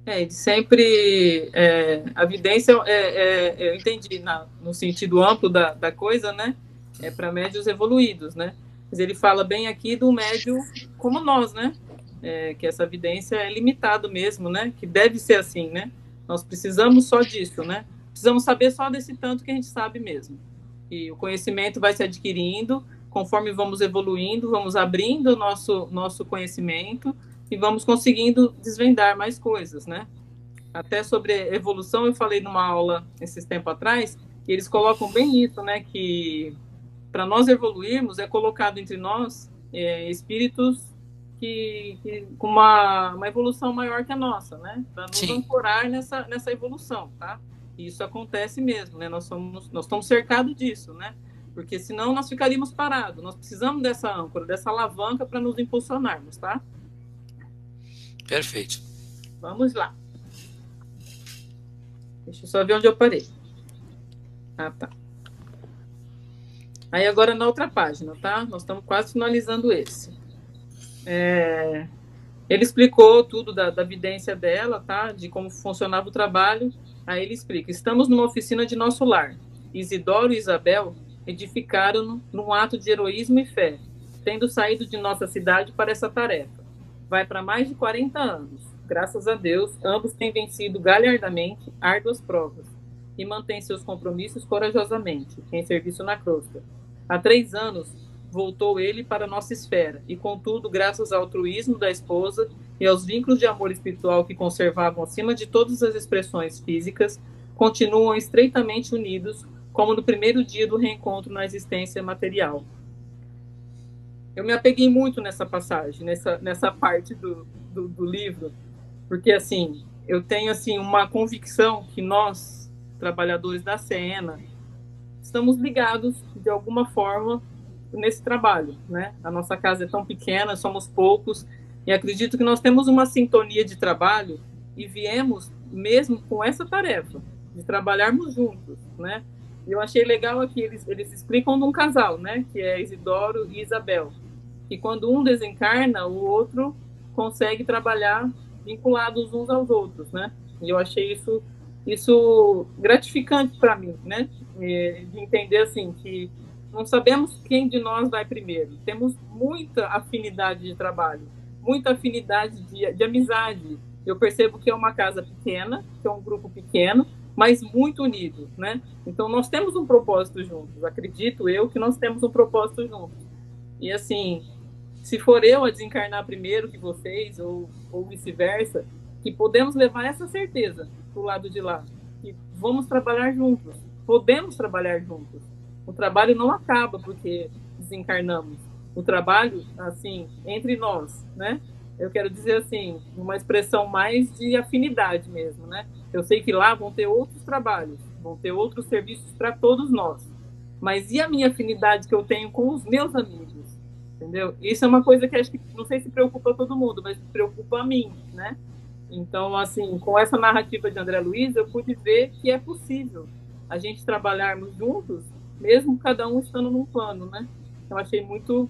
É, sempre é, a evidência, é, é, eu entendi na, no sentido amplo da, da coisa, né? É para médios evoluídos, né? Mas ele fala bem aqui do médio como nós, né? É, que essa evidência é limitado mesmo, né? Que deve ser assim, né? Nós precisamos só disso, né? Precisamos saber só desse tanto que a gente sabe mesmo. E o conhecimento vai se adquirindo conforme vamos evoluindo, vamos abrindo o nosso, nosso conhecimento e vamos conseguindo desvendar mais coisas, né? Até sobre evolução, eu falei numa aula esses tempos atrás, e eles colocam bem isso, né? Que para nós evoluirmos é colocado entre nós é, espíritos que, que, com uma, uma evolução maior que a nossa, né? Para nos Sim. ancorar nessa, nessa evolução, tá? E isso acontece mesmo, né? Nós somos nós estamos cercados disso, né? Porque senão nós ficaríamos parados. Nós precisamos dessa âncora, dessa alavanca para nos impulsionarmos, tá? Perfeito. Vamos lá. Deixa eu só ver onde eu parei. Ah, tá. Aí agora na outra página, tá? Nós estamos quase finalizando esse. É, Ele explicou tudo da, da evidência dela, tá? De como funcionava o trabalho. Aí ele explica: estamos numa oficina de nosso lar. Isidoro e Isabel edificaram-no num ato de heroísmo e fé, tendo saído de nossa cidade para essa tarefa. Vai para mais de 40 anos. Graças a Deus, ambos têm vencido galhardamente árduas provas e mantêm seus compromissos corajosamente em serviço na crosta. Há três anos, voltou ele para nossa esfera, e contudo, graças ao altruísmo da esposa e aos vínculos de amor espiritual que conservavam acima de todas as expressões físicas, continuam estreitamente unidos, como no primeiro dia do reencontro na existência material. Eu me apeguei muito nessa passagem, nessa, nessa parte do, do, do livro, porque, assim, eu tenho, assim, uma convicção que nós, trabalhadores da Sena, estamos ligados, de alguma forma, nesse trabalho, né? A nossa casa é tão pequena, somos poucos, e acredito que nós temos uma sintonia de trabalho e viemos mesmo com essa tarefa de trabalharmos juntos, né? Eu achei legal aqui eles eles explicam de um casal, né? Que é Isidoro e Isabel, que quando um desencarna, o outro consegue trabalhar vinculados uns aos outros, né? E eu achei isso isso gratificante para mim, né? De entender assim que não sabemos quem de nós vai primeiro. Temos muita afinidade de trabalho, muita afinidade de, de amizade. Eu percebo que é uma casa pequena, que é um grupo pequeno, mas muito unido, né? Então nós temos um propósito juntos. Acredito eu que nós temos um propósito juntos. E assim, se for eu a desencarnar primeiro que vocês ou, ou vice-versa, que podemos levar essa certeza para o lado de lá, que vamos trabalhar juntos, podemos trabalhar juntos o trabalho não acaba porque desencarnamos. O trabalho, assim, entre nós, né? Eu quero dizer assim, uma expressão mais de afinidade mesmo, né? Eu sei que lá vão ter outros trabalhos, vão ter outros serviços para todos nós. Mas e a minha afinidade que eu tenho com os meus amigos? Entendeu? Isso é uma coisa que acho que não sei se preocupa todo mundo, mas preocupa a mim, né? Então, assim, com essa narrativa de André Luiz, eu pude ver que é possível a gente trabalharmos juntos mesmo cada um estando num plano, né? Eu achei muito,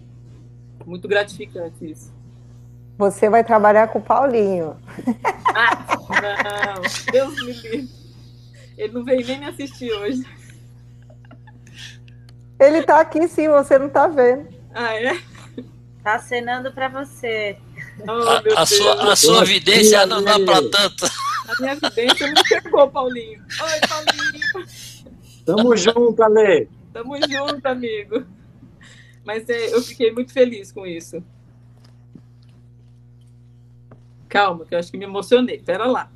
muito gratificante isso. Você vai trabalhar com o Paulinho. Ah, não, Deus me livre. Ele não veio nem me assistir hoje. Ele tá aqui sim, você não tá vendo. Ah, é? Tá acenando para você. Oh, a, a, sua, a sua vidência não dá para tanto. A minha vidência não chegou, Paulinho. Oi, Paulinho. Tamo junto, Ale. Tamo junto, amigo. Mas é, eu fiquei muito feliz com isso. Calma, que eu acho que me emocionei. Pera lá.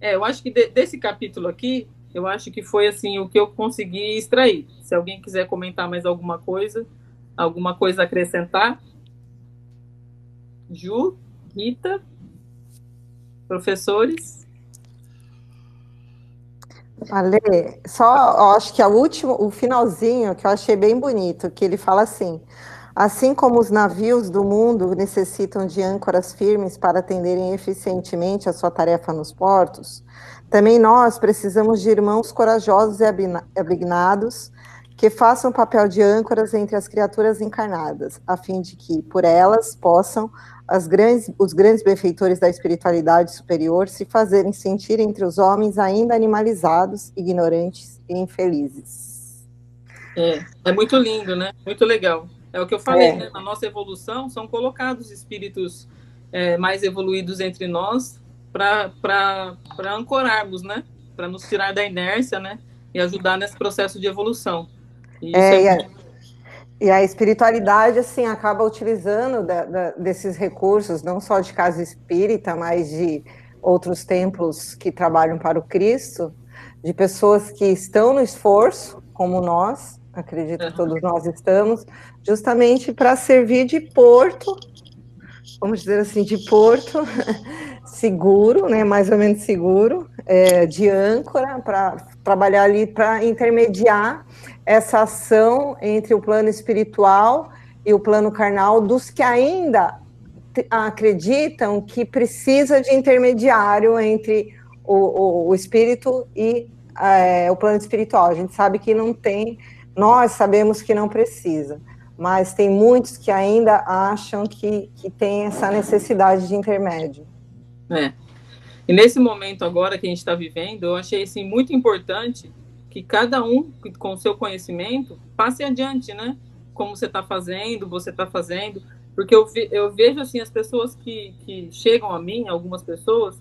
É, eu acho que de, desse capítulo aqui, eu acho que foi assim o que eu consegui extrair. Se alguém quiser comentar mais alguma coisa, alguma coisa a acrescentar. Ju, Rita, professores. Ale, só acho que a última, o finalzinho que eu achei bem bonito, que ele fala assim: assim como os navios do mundo necessitam de âncoras firmes para atenderem eficientemente a sua tarefa nos portos, também nós precisamos de irmãos corajosos e abignados que façam o papel de âncoras entre as criaturas encarnadas, a fim de que, por elas, possam grandes, os grandes benfeitores da espiritualidade superior se fazerem sentir entre os homens ainda animalizados, ignorantes e infelizes. É, é muito lindo, né? Muito legal. É o que eu falei, é. né? Na nossa evolução são colocados espíritos é, mais evoluídos entre nós para ancorarmos, né? Para nos tirar da inércia, né? E ajudar nesse processo de evolução. E é, é muito... E a espiritualidade, assim, acaba utilizando da, da, desses recursos, não só de casa espírita, mas de outros templos que trabalham para o Cristo, de pessoas que estão no esforço, como nós, acredito que todos nós estamos, justamente para servir de porto, vamos dizer assim, de porto seguro, né, mais ou menos seguro, é, de âncora, para trabalhar ali para intermediar essa ação entre o plano espiritual e o plano carnal dos que ainda acreditam que precisa de intermediário entre o, o, o espírito e é, o plano espiritual. A gente sabe que não tem, nós sabemos que não precisa, mas tem muitos que ainda acham que, que tem essa necessidade de intermédio. É. E nesse momento agora que a gente está vivendo, eu achei assim, muito importante que cada um, com o seu conhecimento, passe adiante, né? Como você está fazendo, você está fazendo. Porque eu, eu vejo, assim, as pessoas que, que chegam a mim, algumas pessoas,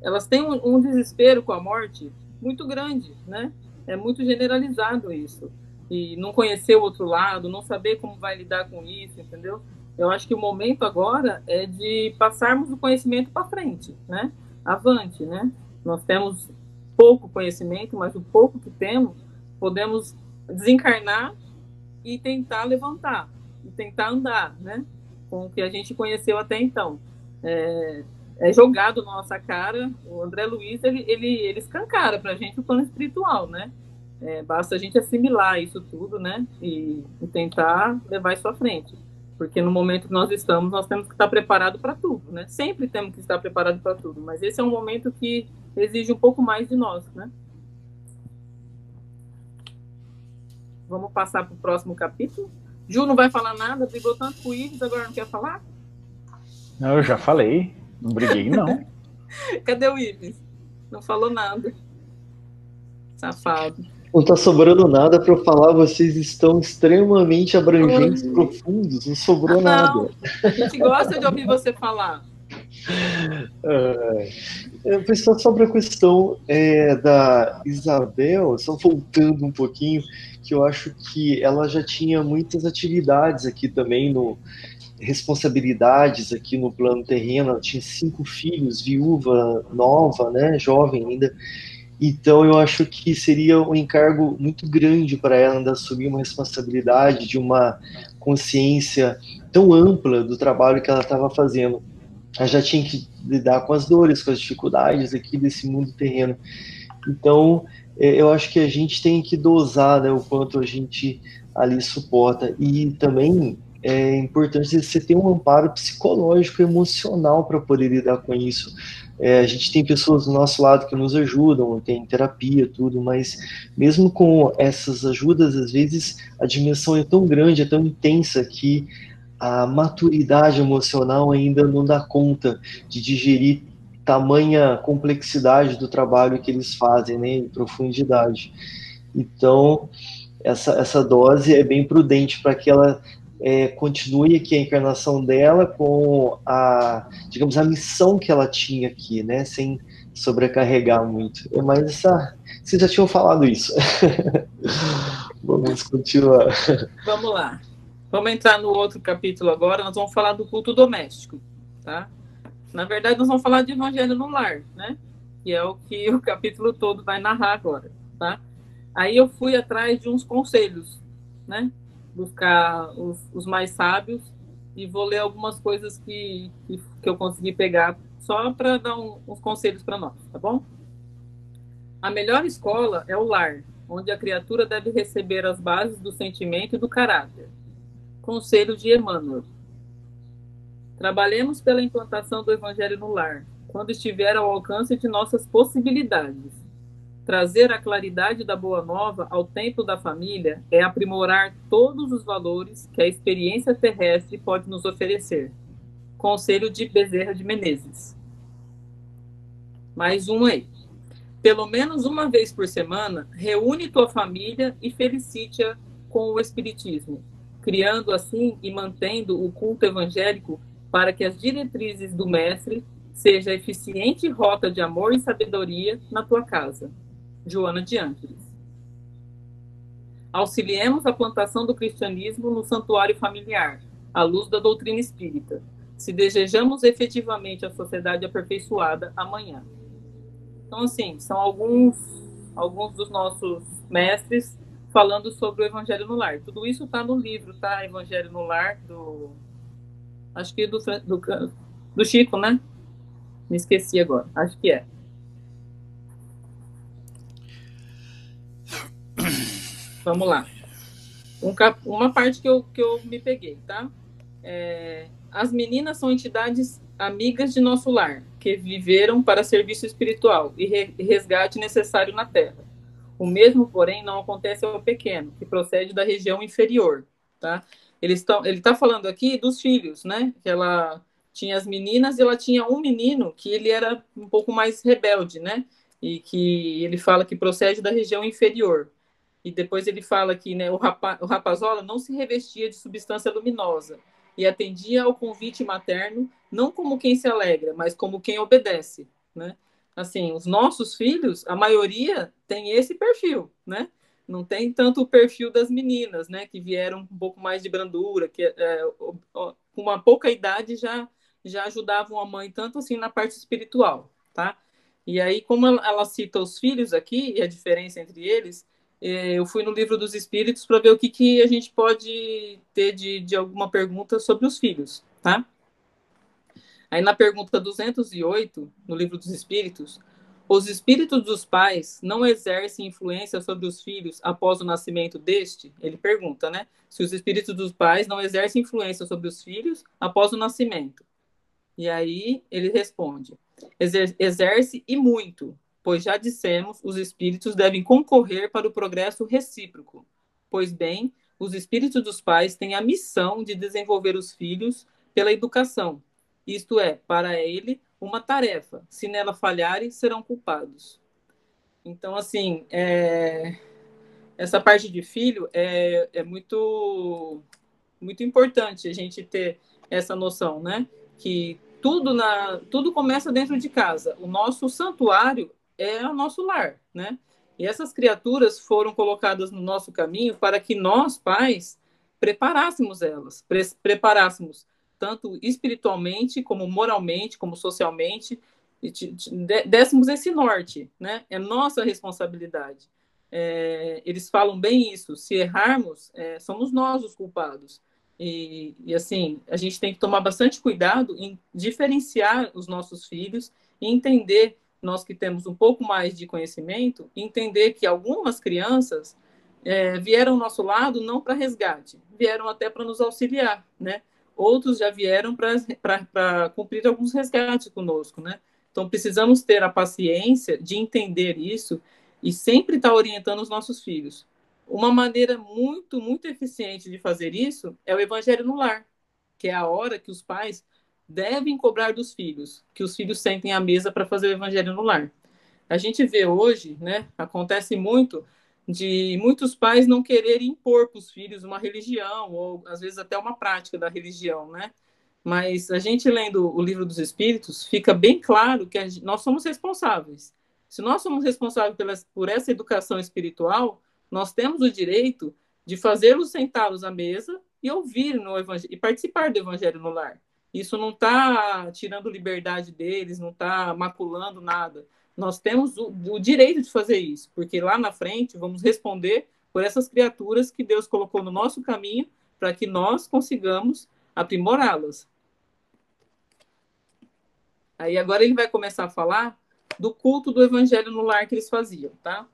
elas têm um, um desespero com a morte muito grande, né? É muito generalizado isso. E não conhecer o outro lado, não saber como vai lidar com isso, entendeu? Eu acho que o momento agora é de passarmos o conhecimento para frente, né? Avante, né? Nós temos pouco conhecimento, mas o pouco que temos, podemos desencarnar e tentar levantar, e tentar andar, né? Com o que a gente conheceu até então. É, é jogado na nossa cara, o André Luiz, ele, ele, ele escancara para a gente o plano espiritual, né? É, basta a gente assimilar isso tudo, né? E, e tentar levar isso à frente. Porque no momento que nós estamos, nós temos que estar preparados para tudo, né? Sempre temos que estar preparados para tudo, mas esse é um momento que exige um pouco mais de nós, né? Vamos passar para o próximo capítulo. Ju não vai falar nada, brigou tanto com o Ives, agora não quer falar? Não, eu já falei. Não briguei, não. Cadê o Ives? Não falou nada. Safado. Não tá sobrando nada para eu falar, vocês estão extremamente abrangentes, Oi. profundos, não sobrou não. nada. A gente gosta de ouvir você falar. É, pessoal, sobre a questão é, da Isabel, só voltando um pouquinho, que eu acho que ela já tinha muitas atividades aqui também no responsabilidades aqui no plano terreno. Ela tinha cinco filhos, viúva, nova, né, jovem ainda. Então, eu acho que seria um encargo muito grande para ela de assumir uma responsabilidade, de uma consciência tão ampla do trabalho que ela estava fazendo. Ela já tinha que lidar com as dores, com as dificuldades aqui desse mundo terreno. Então, é, eu acho que a gente tem que dosar né, o quanto a gente ali suporta. E também é importante você ter um amparo psicológico, emocional para poder lidar com isso. É, a gente tem pessoas do nosso lado que nos ajudam, tem terapia, tudo, mas mesmo com essas ajudas, às vezes a dimensão é tão grande, é tão intensa que a maturidade emocional ainda não dá conta de digerir tamanha complexidade do trabalho que eles fazem, né, em profundidade. Então, essa, essa dose é bem prudente para que ela é, continue aqui a encarnação dela com a, digamos, a missão que ela tinha aqui, né, sem sobrecarregar muito. É mais essa, vocês já tinham falado isso. Vamos continuar. Vamos lá. Vamos entrar no outro capítulo agora. Nós vamos falar do culto doméstico, tá? Na verdade, nós vamos falar de evangelho no lar, né? Que é o que o capítulo todo vai narrar agora, tá? Aí eu fui atrás de uns conselhos, né? Buscar os, os mais sábios e vou ler algumas coisas que, que, que eu consegui pegar só para dar um, uns conselhos para nós, tá bom? A melhor escola é o lar, onde a criatura deve receber as bases do sentimento e do caráter. Conselho de Emmanuel. Trabalhemos pela implantação do Evangelho no lar, quando estiver ao alcance de nossas possibilidades Trazer a claridade da boa nova ao templo da família é aprimorar todos os valores que a experiência terrestre pode nos oferecer. Conselho de Bezerra de Menezes. Mais um aí. Pelo menos uma vez por semana, reúne tua família e felicite-a com o Espiritismo, criando assim e mantendo o culto evangélico para que as diretrizes do Mestre seja eficiente rota de amor e sabedoria na tua casa. Joana de Ângeles. Auxiliemos a plantação do cristianismo no santuário familiar, à luz da doutrina espírita, se desejamos efetivamente a sociedade aperfeiçoada amanhã. Então, assim, são alguns, alguns dos nossos mestres falando sobre o Evangelho no Lar. Tudo isso está no livro, tá? Evangelho no Lar, do. Acho que do, do, do Chico, né? Me esqueci agora. Acho que é. Vamos lá. Um cap... Uma parte que eu, que eu me peguei, tá? É... As meninas são entidades amigas de nosso lar, que viveram para serviço espiritual e re... resgate necessário na Terra. O mesmo, porém, não acontece ao pequeno, que procede da região inferior, tá? Eles estão, ele está falando aqui dos filhos, né? Que ela tinha as meninas e ela tinha um menino que ele era um pouco mais rebelde, né? E que ele fala que procede da região inferior. E depois ele fala que né, o, rapa, o rapazola não se revestia de substância luminosa e atendia ao convite materno, não como quem se alegra, mas como quem obedece, né? Assim, os nossos filhos, a maioria tem esse perfil, né? Não tem tanto o perfil das meninas, né? Que vieram um pouco mais de brandura, que é, com uma pouca idade já já ajudavam a mãe tanto assim na parte espiritual, tá? E aí, como ela cita os filhos aqui e a diferença entre eles, eu fui no livro dos Espíritos para ver o que, que a gente pode ter de, de alguma pergunta sobre os filhos, tá? Aí na pergunta 208, no livro dos Espíritos, os espíritos dos pais não exercem influência sobre os filhos após o nascimento deste? Ele pergunta, né? Se os espíritos dos pais não exercem influência sobre os filhos após o nascimento. E aí ele responde: exerce e muito, pois já dissemos, os espíritos devem concorrer para o progresso recíproco. Pois bem, os espíritos dos pais têm a missão de desenvolver os filhos pela educação, isto é, para ele, uma tarefa. Se nela falharem, serão culpados. Então, assim, é... essa parte de filho é, é muito, muito importante a gente ter essa noção, né? Que tudo na tudo começa dentro de casa. O nosso santuário é o nosso lar, né? E essas criaturas foram colocadas no nosso caminho para que nós, pais, preparássemos elas, pre preparássemos tanto espiritualmente, como moralmente, como socialmente, e dessemos esse norte, né? É nossa responsabilidade. É, eles falam bem isso. Se errarmos, é, somos nós os culpados. E, e, assim, a gente tem que tomar bastante cuidado em diferenciar os nossos filhos e entender, nós que temos um pouco mais de conhecimento, entender que algumas crianças é, vieram ao nosso lado não para resgate, vieram até para nos auxiliar, né? Outros já vieram para cumprir alguns resgates conosco, né? Então, precisamos ter a paciência de entender isso e sempre estar tá orientando os nossos filhos. Uma maneira muito, muito eficiente de fazer isso é o evangelho no lar, que é a hora que os pais devem cobrar dos filhos, que os filhos sentem à mesa para fazer o evangelho no lar. A gente vê hoje, né, acontece muito de muitos pais não quererem impor para os filhos uma religião ou às vezes até uma prática da religião, né? Mas a gente lendo o livro dos Espíritos fica bem claro que gente, nós somos responsáveis. Se nós somos responsáveis pela, por essa educação espiritual, nós temos o direito de fazê-los sentá-los à mesa e ouvir no e participar do evangelho no lar. Isso não está tirando liberdade deles, não está maculando nada. Nós temos o, o, direito de fazer isso, porque lá na frente vamos responder por essas criaturas que Deus colocou no nosso caminho para que nós consigamos aprimorá-las. Aí agora ele vai começar a falar do culto do evangelho no lar que eles faziam, tá?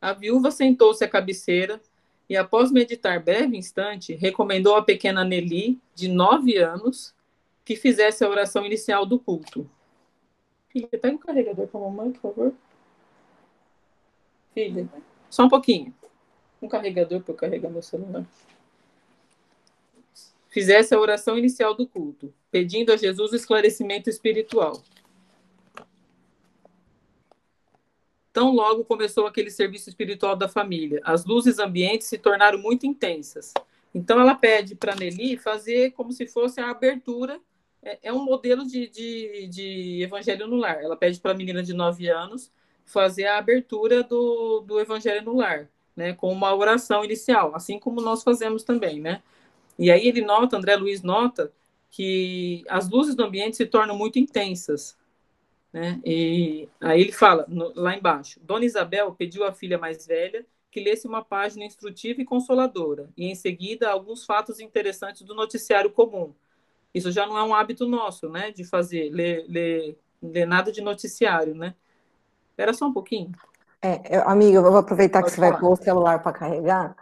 A viúva sentou-se à cabeceira e, após meditar breve instante, recomendou à pequena Nelly, de nove anos, que fizesse a oração inicial do culto. Filha, pega um carregador para a mamãe, por favor. Filha, só um pouquinho. Um carregador para eu carregar meu celular. Fizesse a oração inicial do culto, pedindo a Jesus o esclarecimento espiritual. Tão logo começou aquele serviço espiritual da família, as luzes ambientes se tornaram muito intensas. Então ela pede para Nelly fazer como se fosse a abertura, é, é um modelo de, de, de, evangelho no lar. Ela pede para a menina de 9 anos fazer a abertura do, do evangelho no lar, né, com uma oração inicial, assim como nós fazemos também, né? E aí ele nota, André Luiz nota, que as luzes do ambiente se tornam muito intensas, né? E aí ele fala, no, lá embaixo, Dona Isabel pediu à filha mais velha que lesse uma página instrutiva e consoladora, e em seguida alguns fatos interessantes do noticiário comum. Isso já não é um hábito nosso, né, de fazer, ler, ler, ler nada de noticiário, né? Era só um pouquinho. É, amiga, eu vou aproveitar Pode que você falar. vai pôr o celular para carregar.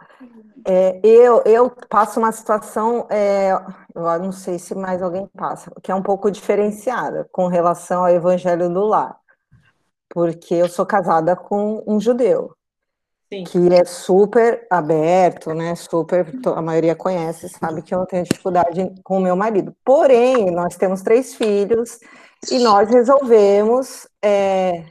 É, eu, eu passo uma situação, é, eu não sei se mais alguém passa, que é um pouco diferenciada com relação ao evangelho do lar, porque eu sou casada com um judeu. Sim. que é super aberto, né? Super, a maioria conhece, sabe que eu não tenho dificuldade com o meu marido. Porém, nós temos três filhos e nós resolvemos é,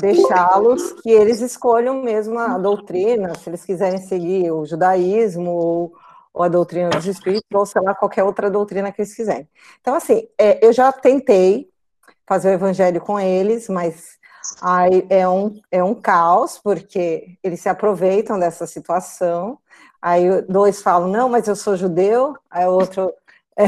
deixá-los que eles escolham mesmo a doutrina, se eles quiserem seguir o judaísmo ou, ou, a doutrina dos espíritos, ou sei lá, qualquer outra doutrina que eles quiserem. Então, assim, é, eu já tentei fazer o evangelho com eles, mas aí é um, é um caos, porque eles se aproveitam dessa situação. Aí dois falam, não, mas eu sou judeu, aí o outro. É,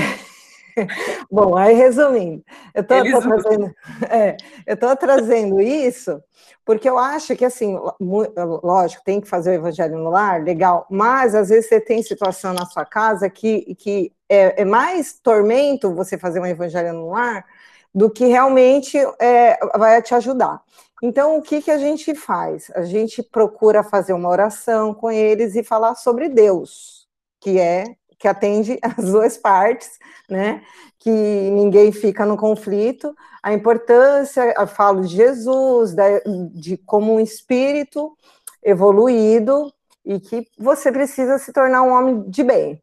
Bom, aí resumindo, eu estou trazendo, é, eu trazendo isso porque eu acho que, assim, lógico, tem que fazer o evangelho no lar, legal, mas às vezes você tem situação na sua casa que, que é, é mais tormento você fazer um evangelho no lar do que realmente é, vai te ajudar. Então, o que, que a gente faz? A gente procura fazer uma oração com eles e falar sobre Deus, que é que atende as duas partes, né? Que ninguém fica no conflito. A importância, eu falo de Jesus, de como um espírito evoluído e que você precisa se tornar um homem de bem.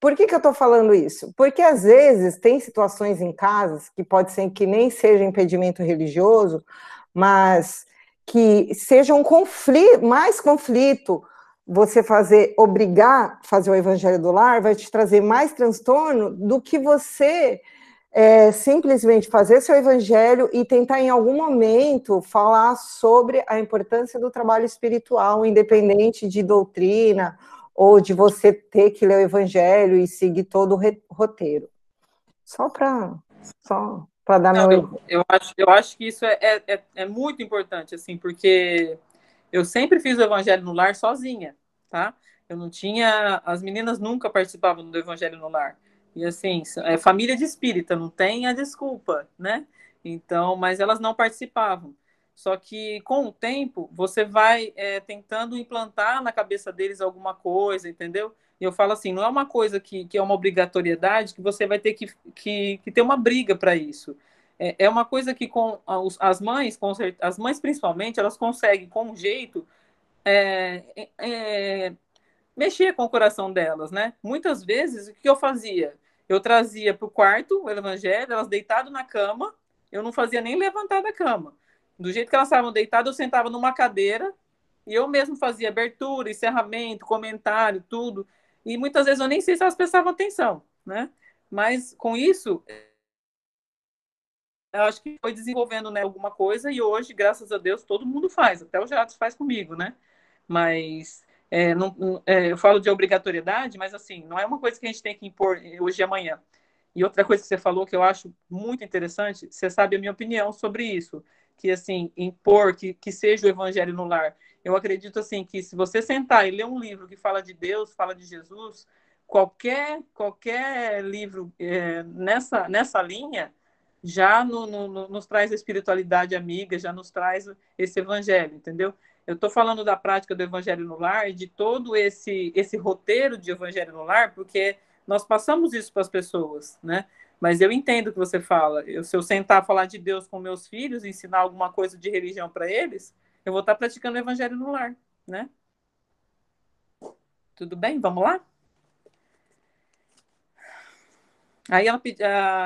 Por que, que eu estou falando isso? Porque às vezes tem situações em casas que pode ser que nem seja impedimento religioso, mas que seja um conflito, mais conflito você fazer, obrigar fazer o evangelho do lar, vai te trazer mais transtorno do que você é, simplesmente fazer seu evangelho e tentar em algum momento falar sobre a importância do trabalho espiritual, independente de doutrina ou de você ter que ler o evangelho e seguir todo o roteiro. Só para só para dar Não, meu eu, eu, acho eu acho que isso é, é, é, é muito importante assim porque eu sempre fiz o evangelho no lar sozinha tá? Eu não tinha. As meninas nunca participavam do Evangelho no Lar. E assim, é família de espírita, não tem a desculpa, né? Então, mas elas não participavam. Só que com o tempo você vai é, tentando implantar na cabeça deles alguma coisa, entendeu? E eu falo assim, não é uma coisa que, que é uma obrigatoriedade que você vai ter que, que, que ter uma briga para isso. É, é uma coisa que com as mães, com, as mães principalmente, elas conseguem com um jeito é, é, mexer com o coração delas, né? Muitas vezes, o que eu fazia? Eu trazia para o quarto o evangelho, elas deitadas na cama, eu não fazia nem levantar da cama. Do jeito que elas estavam deitadas, eu sentava numa cadeira e eu mesmo fazia abertura, encerramento, comentário, tudo. E muitas vezes eu nem sei se elas prestavam atenção, né? Mas com isso, eu acho que foi desenvolvendo né, alguma coisa e hoje, graças a Deus, todo mundo faz, até o Jatos faz comigo, né? mas é, não, é, eu falo de obrigatoriedade, mas assim, não é uma coisa que a gente tem que impor hoje e amanhã. E outra coisa que você falou que eu acho muito interessante, você sabe a minha opinião sobre isso, que assim, impor que, que seja o evangelho no lar. Eu acredito assim que se você sentar e ler um livro que fala de Deus, fala de Jesus, qualquer qualquer livro é, nessa nessa linha já no, no, nos traz a espiritualidade amiga, já nos traz esse evangelho, entendeu? Eu estou falando da prática do Evangelho no Lar, de todo esse, esse roteiro de Evangelho no Lar, porque nós passamos isso para as pessoas, né? Mas eu entendo o que você fala. Eu, se eu sentar a falar de Deus com meus filhos, ensinar alguma coisa de religião para eles, eu vou estar praticando o Evangelho no Lar, né? Tudo bem? Vamos lá? Aí ela,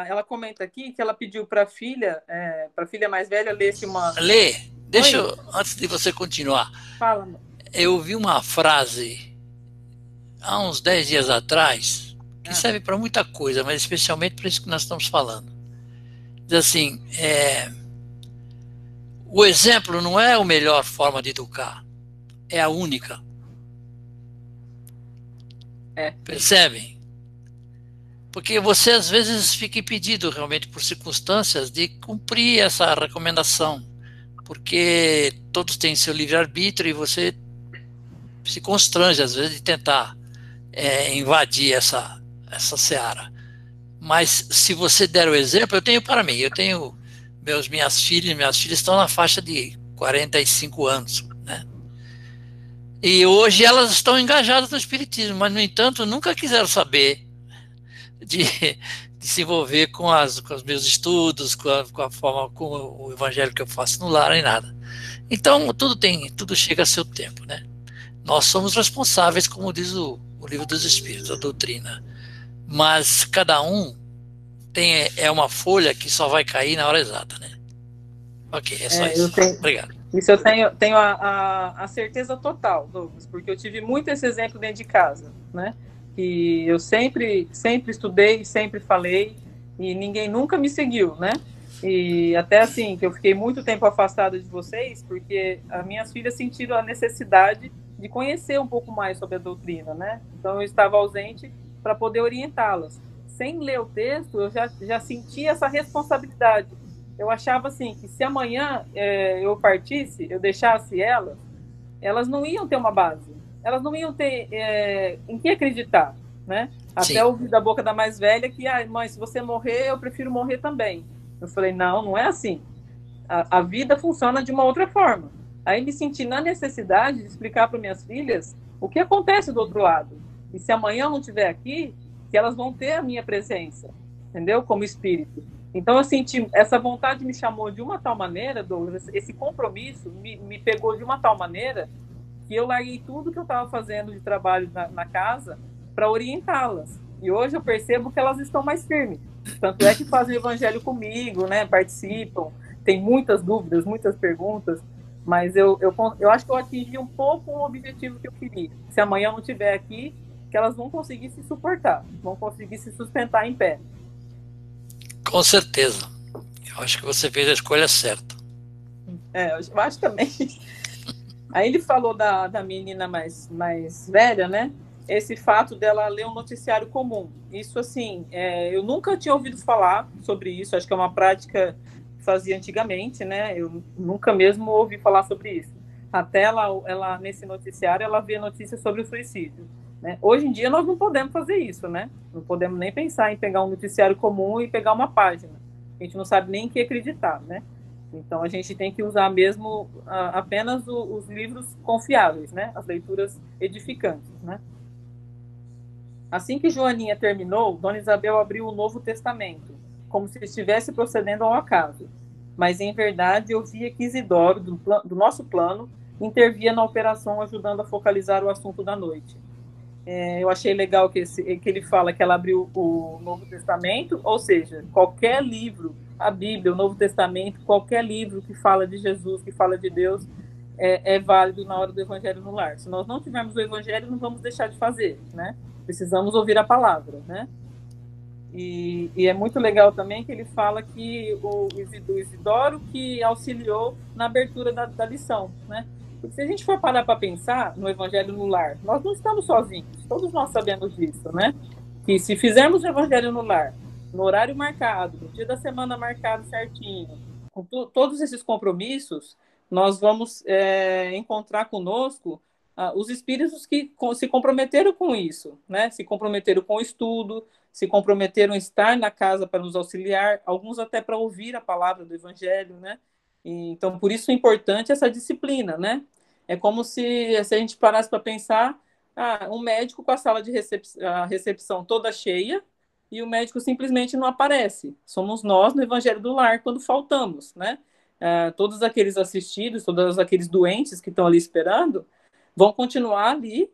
ela comenta aqui que ela pediu para a filha, é, para a filha mais velha, ler uma. Lê! Deixa eu, antes de você continuar. Fala. Eu vi uma frase há uns 10 dias atrás que ah. serve para muita coisa, mas especialmente para isso que nós estamos falando. Diz assim: é, o exemplo não é a melhor forma de educar, é a única. É. Percebem? Porque você às vezes fica impedido realmente por circunstâncias de cumprir essa recomendação porque todos têm seu livre-arbítrio e você se constrange, às vezes, de tentar é, invadir essa, essa seara. Mas se você der o exemplo, eu tenho para mim, eu tenho meus, minhas filhas, minhas filhas estão na faixa de 45 anos, né? E hoje elas estão engajadas no espiritismo, mas no entanto nunca quiseram saber de, de se envolver com, as, com os meus estudos, com a, com a forma, com o evangelho que eu faço no lar, nem nada. Então, tudo tem, tudo chega a seu tempo, né? Nós somos responsáveis, como diz o, o livro dos Espíritos, a doutrina. Mas cada um tem é uma folha que só vai cair na hora exata, né? Ok, é só é, isso. Tenho, Obrigado. Isso eu tenho, tenho a, a, a, certeza total, Douglas, porque eu tive muito esse exemplo dentro de casa, né? Que eu sempre, sempre estudei, sempre falei, e ninguém nunca me seguiu, né? E até assim, que eu fiquei muito tempo afastada de vocês, porque as minhas filhas sentiram a necessidade de conhecer um pouco mais sobre a doutrina, né? Então eu estava ausente para poder orientá-las sem ler o texto, eu já, já senti essa responsabilidade. Eu achava assim que se amanhã é, eu partisse, eu deixasse elas, elas não iam ter uma base, elas não iam ter é, em que acreditar, né? Até Sim. ouvir da boca da mais velha que, ah, mãe, se você morrer, eu prefiro morrer também. Eu falei, não, não é assim. A, a vida funciona de uma outra forma. Aí me senti na necessidade de explicar para minhas filhas o que acontece do outro lado. E se amanhã eu não estiver aqui, que elas vão ter a minha presença, entendeu? Como espírito. Então, eu senti, essa vontade me chamou de uma tal maneira, Douglas, esse compromisso me, me pegou de uma tal maneira que eu larguei tudo que eu estava fazendo de trabalho na, na casa para orientá-las. E hoje eu percebo que elas estão mais firmes. Tanto é que fazem o evangelho comigo, né? Participam, tem muitas dúvidas, muitas perguntas, mas eu, eu, eu acho que eu atingi um pouco o objetivo que eu queria. Se amanhã eu não estiver aqui, que elas vão conseguir se suportar, vão conseguir se sustentar em pé. Com certeza. Eu acho que você fez a escolha certa. É, eu acho também. Aí ele falou da, da menina mais, mais velha, né? Esse fato dela ler um noticiário comum. Isso, assim, é, eu nunca tinha ouvido falar sobre isso. Acho que é uma prática que fazia antigamente, né? Eu nunca mesmo ouvi falar sobre isso. Até ela, ela nesse noticiário, ela vê notícias sobre o suicídio. Né? Hoje em dia nós não podemos fazer isso, né? Não podemos nem pensar em pegar um noticiário comum e pegar uma página. A gente não sabe nem em que acreditar, né? Então a gente tem que usar mesmo apenas os livros confiáveis, né? As leituras edificantes, né? Assim que Joaninha terminou, Dona Isabel abriu o Novo Testamento, como se estivesse procedendo ao acaso. Mas em verdade eu via que Isidoro, do, do nosso plano, intervia na operação ajudando a focalizar o assunto da noite. É, eu achei legal que, esse, que ele fala que ela abriu o Novo Testamento, ou seja, qualquer livro, a Bíblia, o Novo Testamento, qualquer livro que fala de Jesus, que fala de Deus, é, é, válido na hora do Evangelho no lar. Se nós não tivermos o Evangelho, não vamos deixar de fazer, né? Precisamos ouvir a palavra, né? E, e é muito legal também que ele fala que o Isidoro que auxiliou na abertura da, da lição, né? Porque se a gente for parar para pensar no Evangelho no lar, nós não estamos sozinhos, todos nós sabemos disso, né? Que se fizermos o Evangelho no lar, no horário marcado, no dia da semana marcado certinho, com todos esses compromissos, nós vamos é, encontrar conosco ah, os espíritos que se comprometeram com isso, né? Se comprometeram com o estudo, se comprometeram a estar na casa para nos auxiliar, alguns até para ouvir a palavra do Evangelho, né? então, por isso é importante essa disciplina, né? É como se, se a gente parasse para pensar, ah, um médico com a sala de recep a recepção toda cheia e o médico simplesmente não aparece. Somos nós no Evangelho do Lar quando faltamos, né? Ah, todos aqueles assistidos, todos aqueles doentes que estão ali esperando, vão continuar ali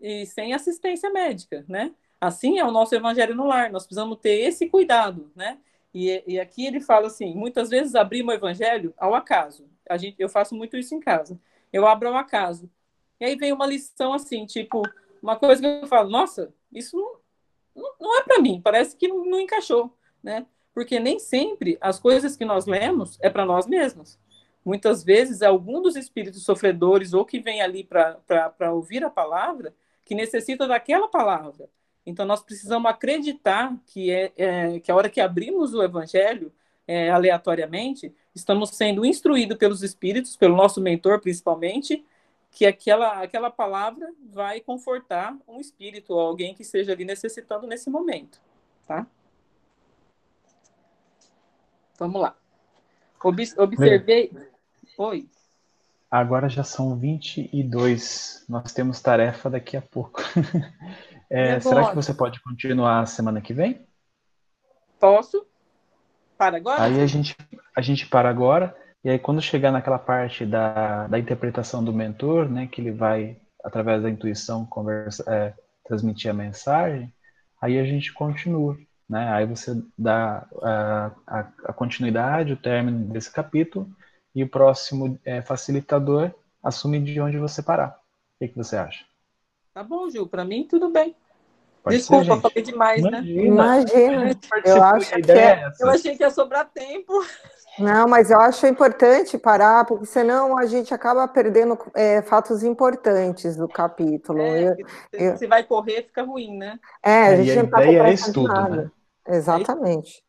e sem assistência médica, né? Assim é o nosso Evangelho no Lar. Nós precisamos ter esse cuidado, né? E, e aqui ele fala assim: muitas vezes abrimos o Evangelho ao acaso. A gente, eu faço muito isso em casa eu abro ao acaso. E aí vem uma lição assim, tipo, uma coisa que eu falo, nossa, isso não, não, é para mim, parece que não, não, encaixou, né? Porque nem sempre as coisas que nós lemos é para nós mesmos. Muitas vezes, algum dos espíritos sofredores ou que vem ali para ouvir a palavra, que necessita daquela palavra. Então, nós precisamos acreditar que, é, é que a hora que abrimos o evangelho, é, aleatoriamente, estamos sendo instruídos pelos espíritos, pelo nosso mentor principalmente, que aquela, aquela palavra vai confortar um espírito ou alguém que esteja ali necessitando nesse momento, tá? Vamos lá. observei. Oi. Agora já são 22. Nós temos tarefa daqui a pouco. É, será que você pode continuar semana que vem? Posso? Para agora? Aí a gente, a gente para agora, e aí quando chegar naquela parte da, da interpretação do mentor, né, que ele vai, através da intuição, conversa, é, transmitir a mensagem, aí a gente continua. Né? Aí você dá a, a, a continuidade, o término desse capítulo, e o próximo é, facilitador assume de onde você parar. O que, que você acha? Tá bom, Gil, para mim tudo bem. Pode Desculpa, ser, falei demais, né? Imagina. Eu acho que é- é. Eu achei que ia sobrar tempo. Não, mas eu acho importante parar, porque senão a gente acaba perdendo é, fatos importantes do capítulo. É, Eu- eu- se vai correr, fica ruim, né? É, a É, gente e a não tá ideia é pressa de estudo, nada. né? Exatamente.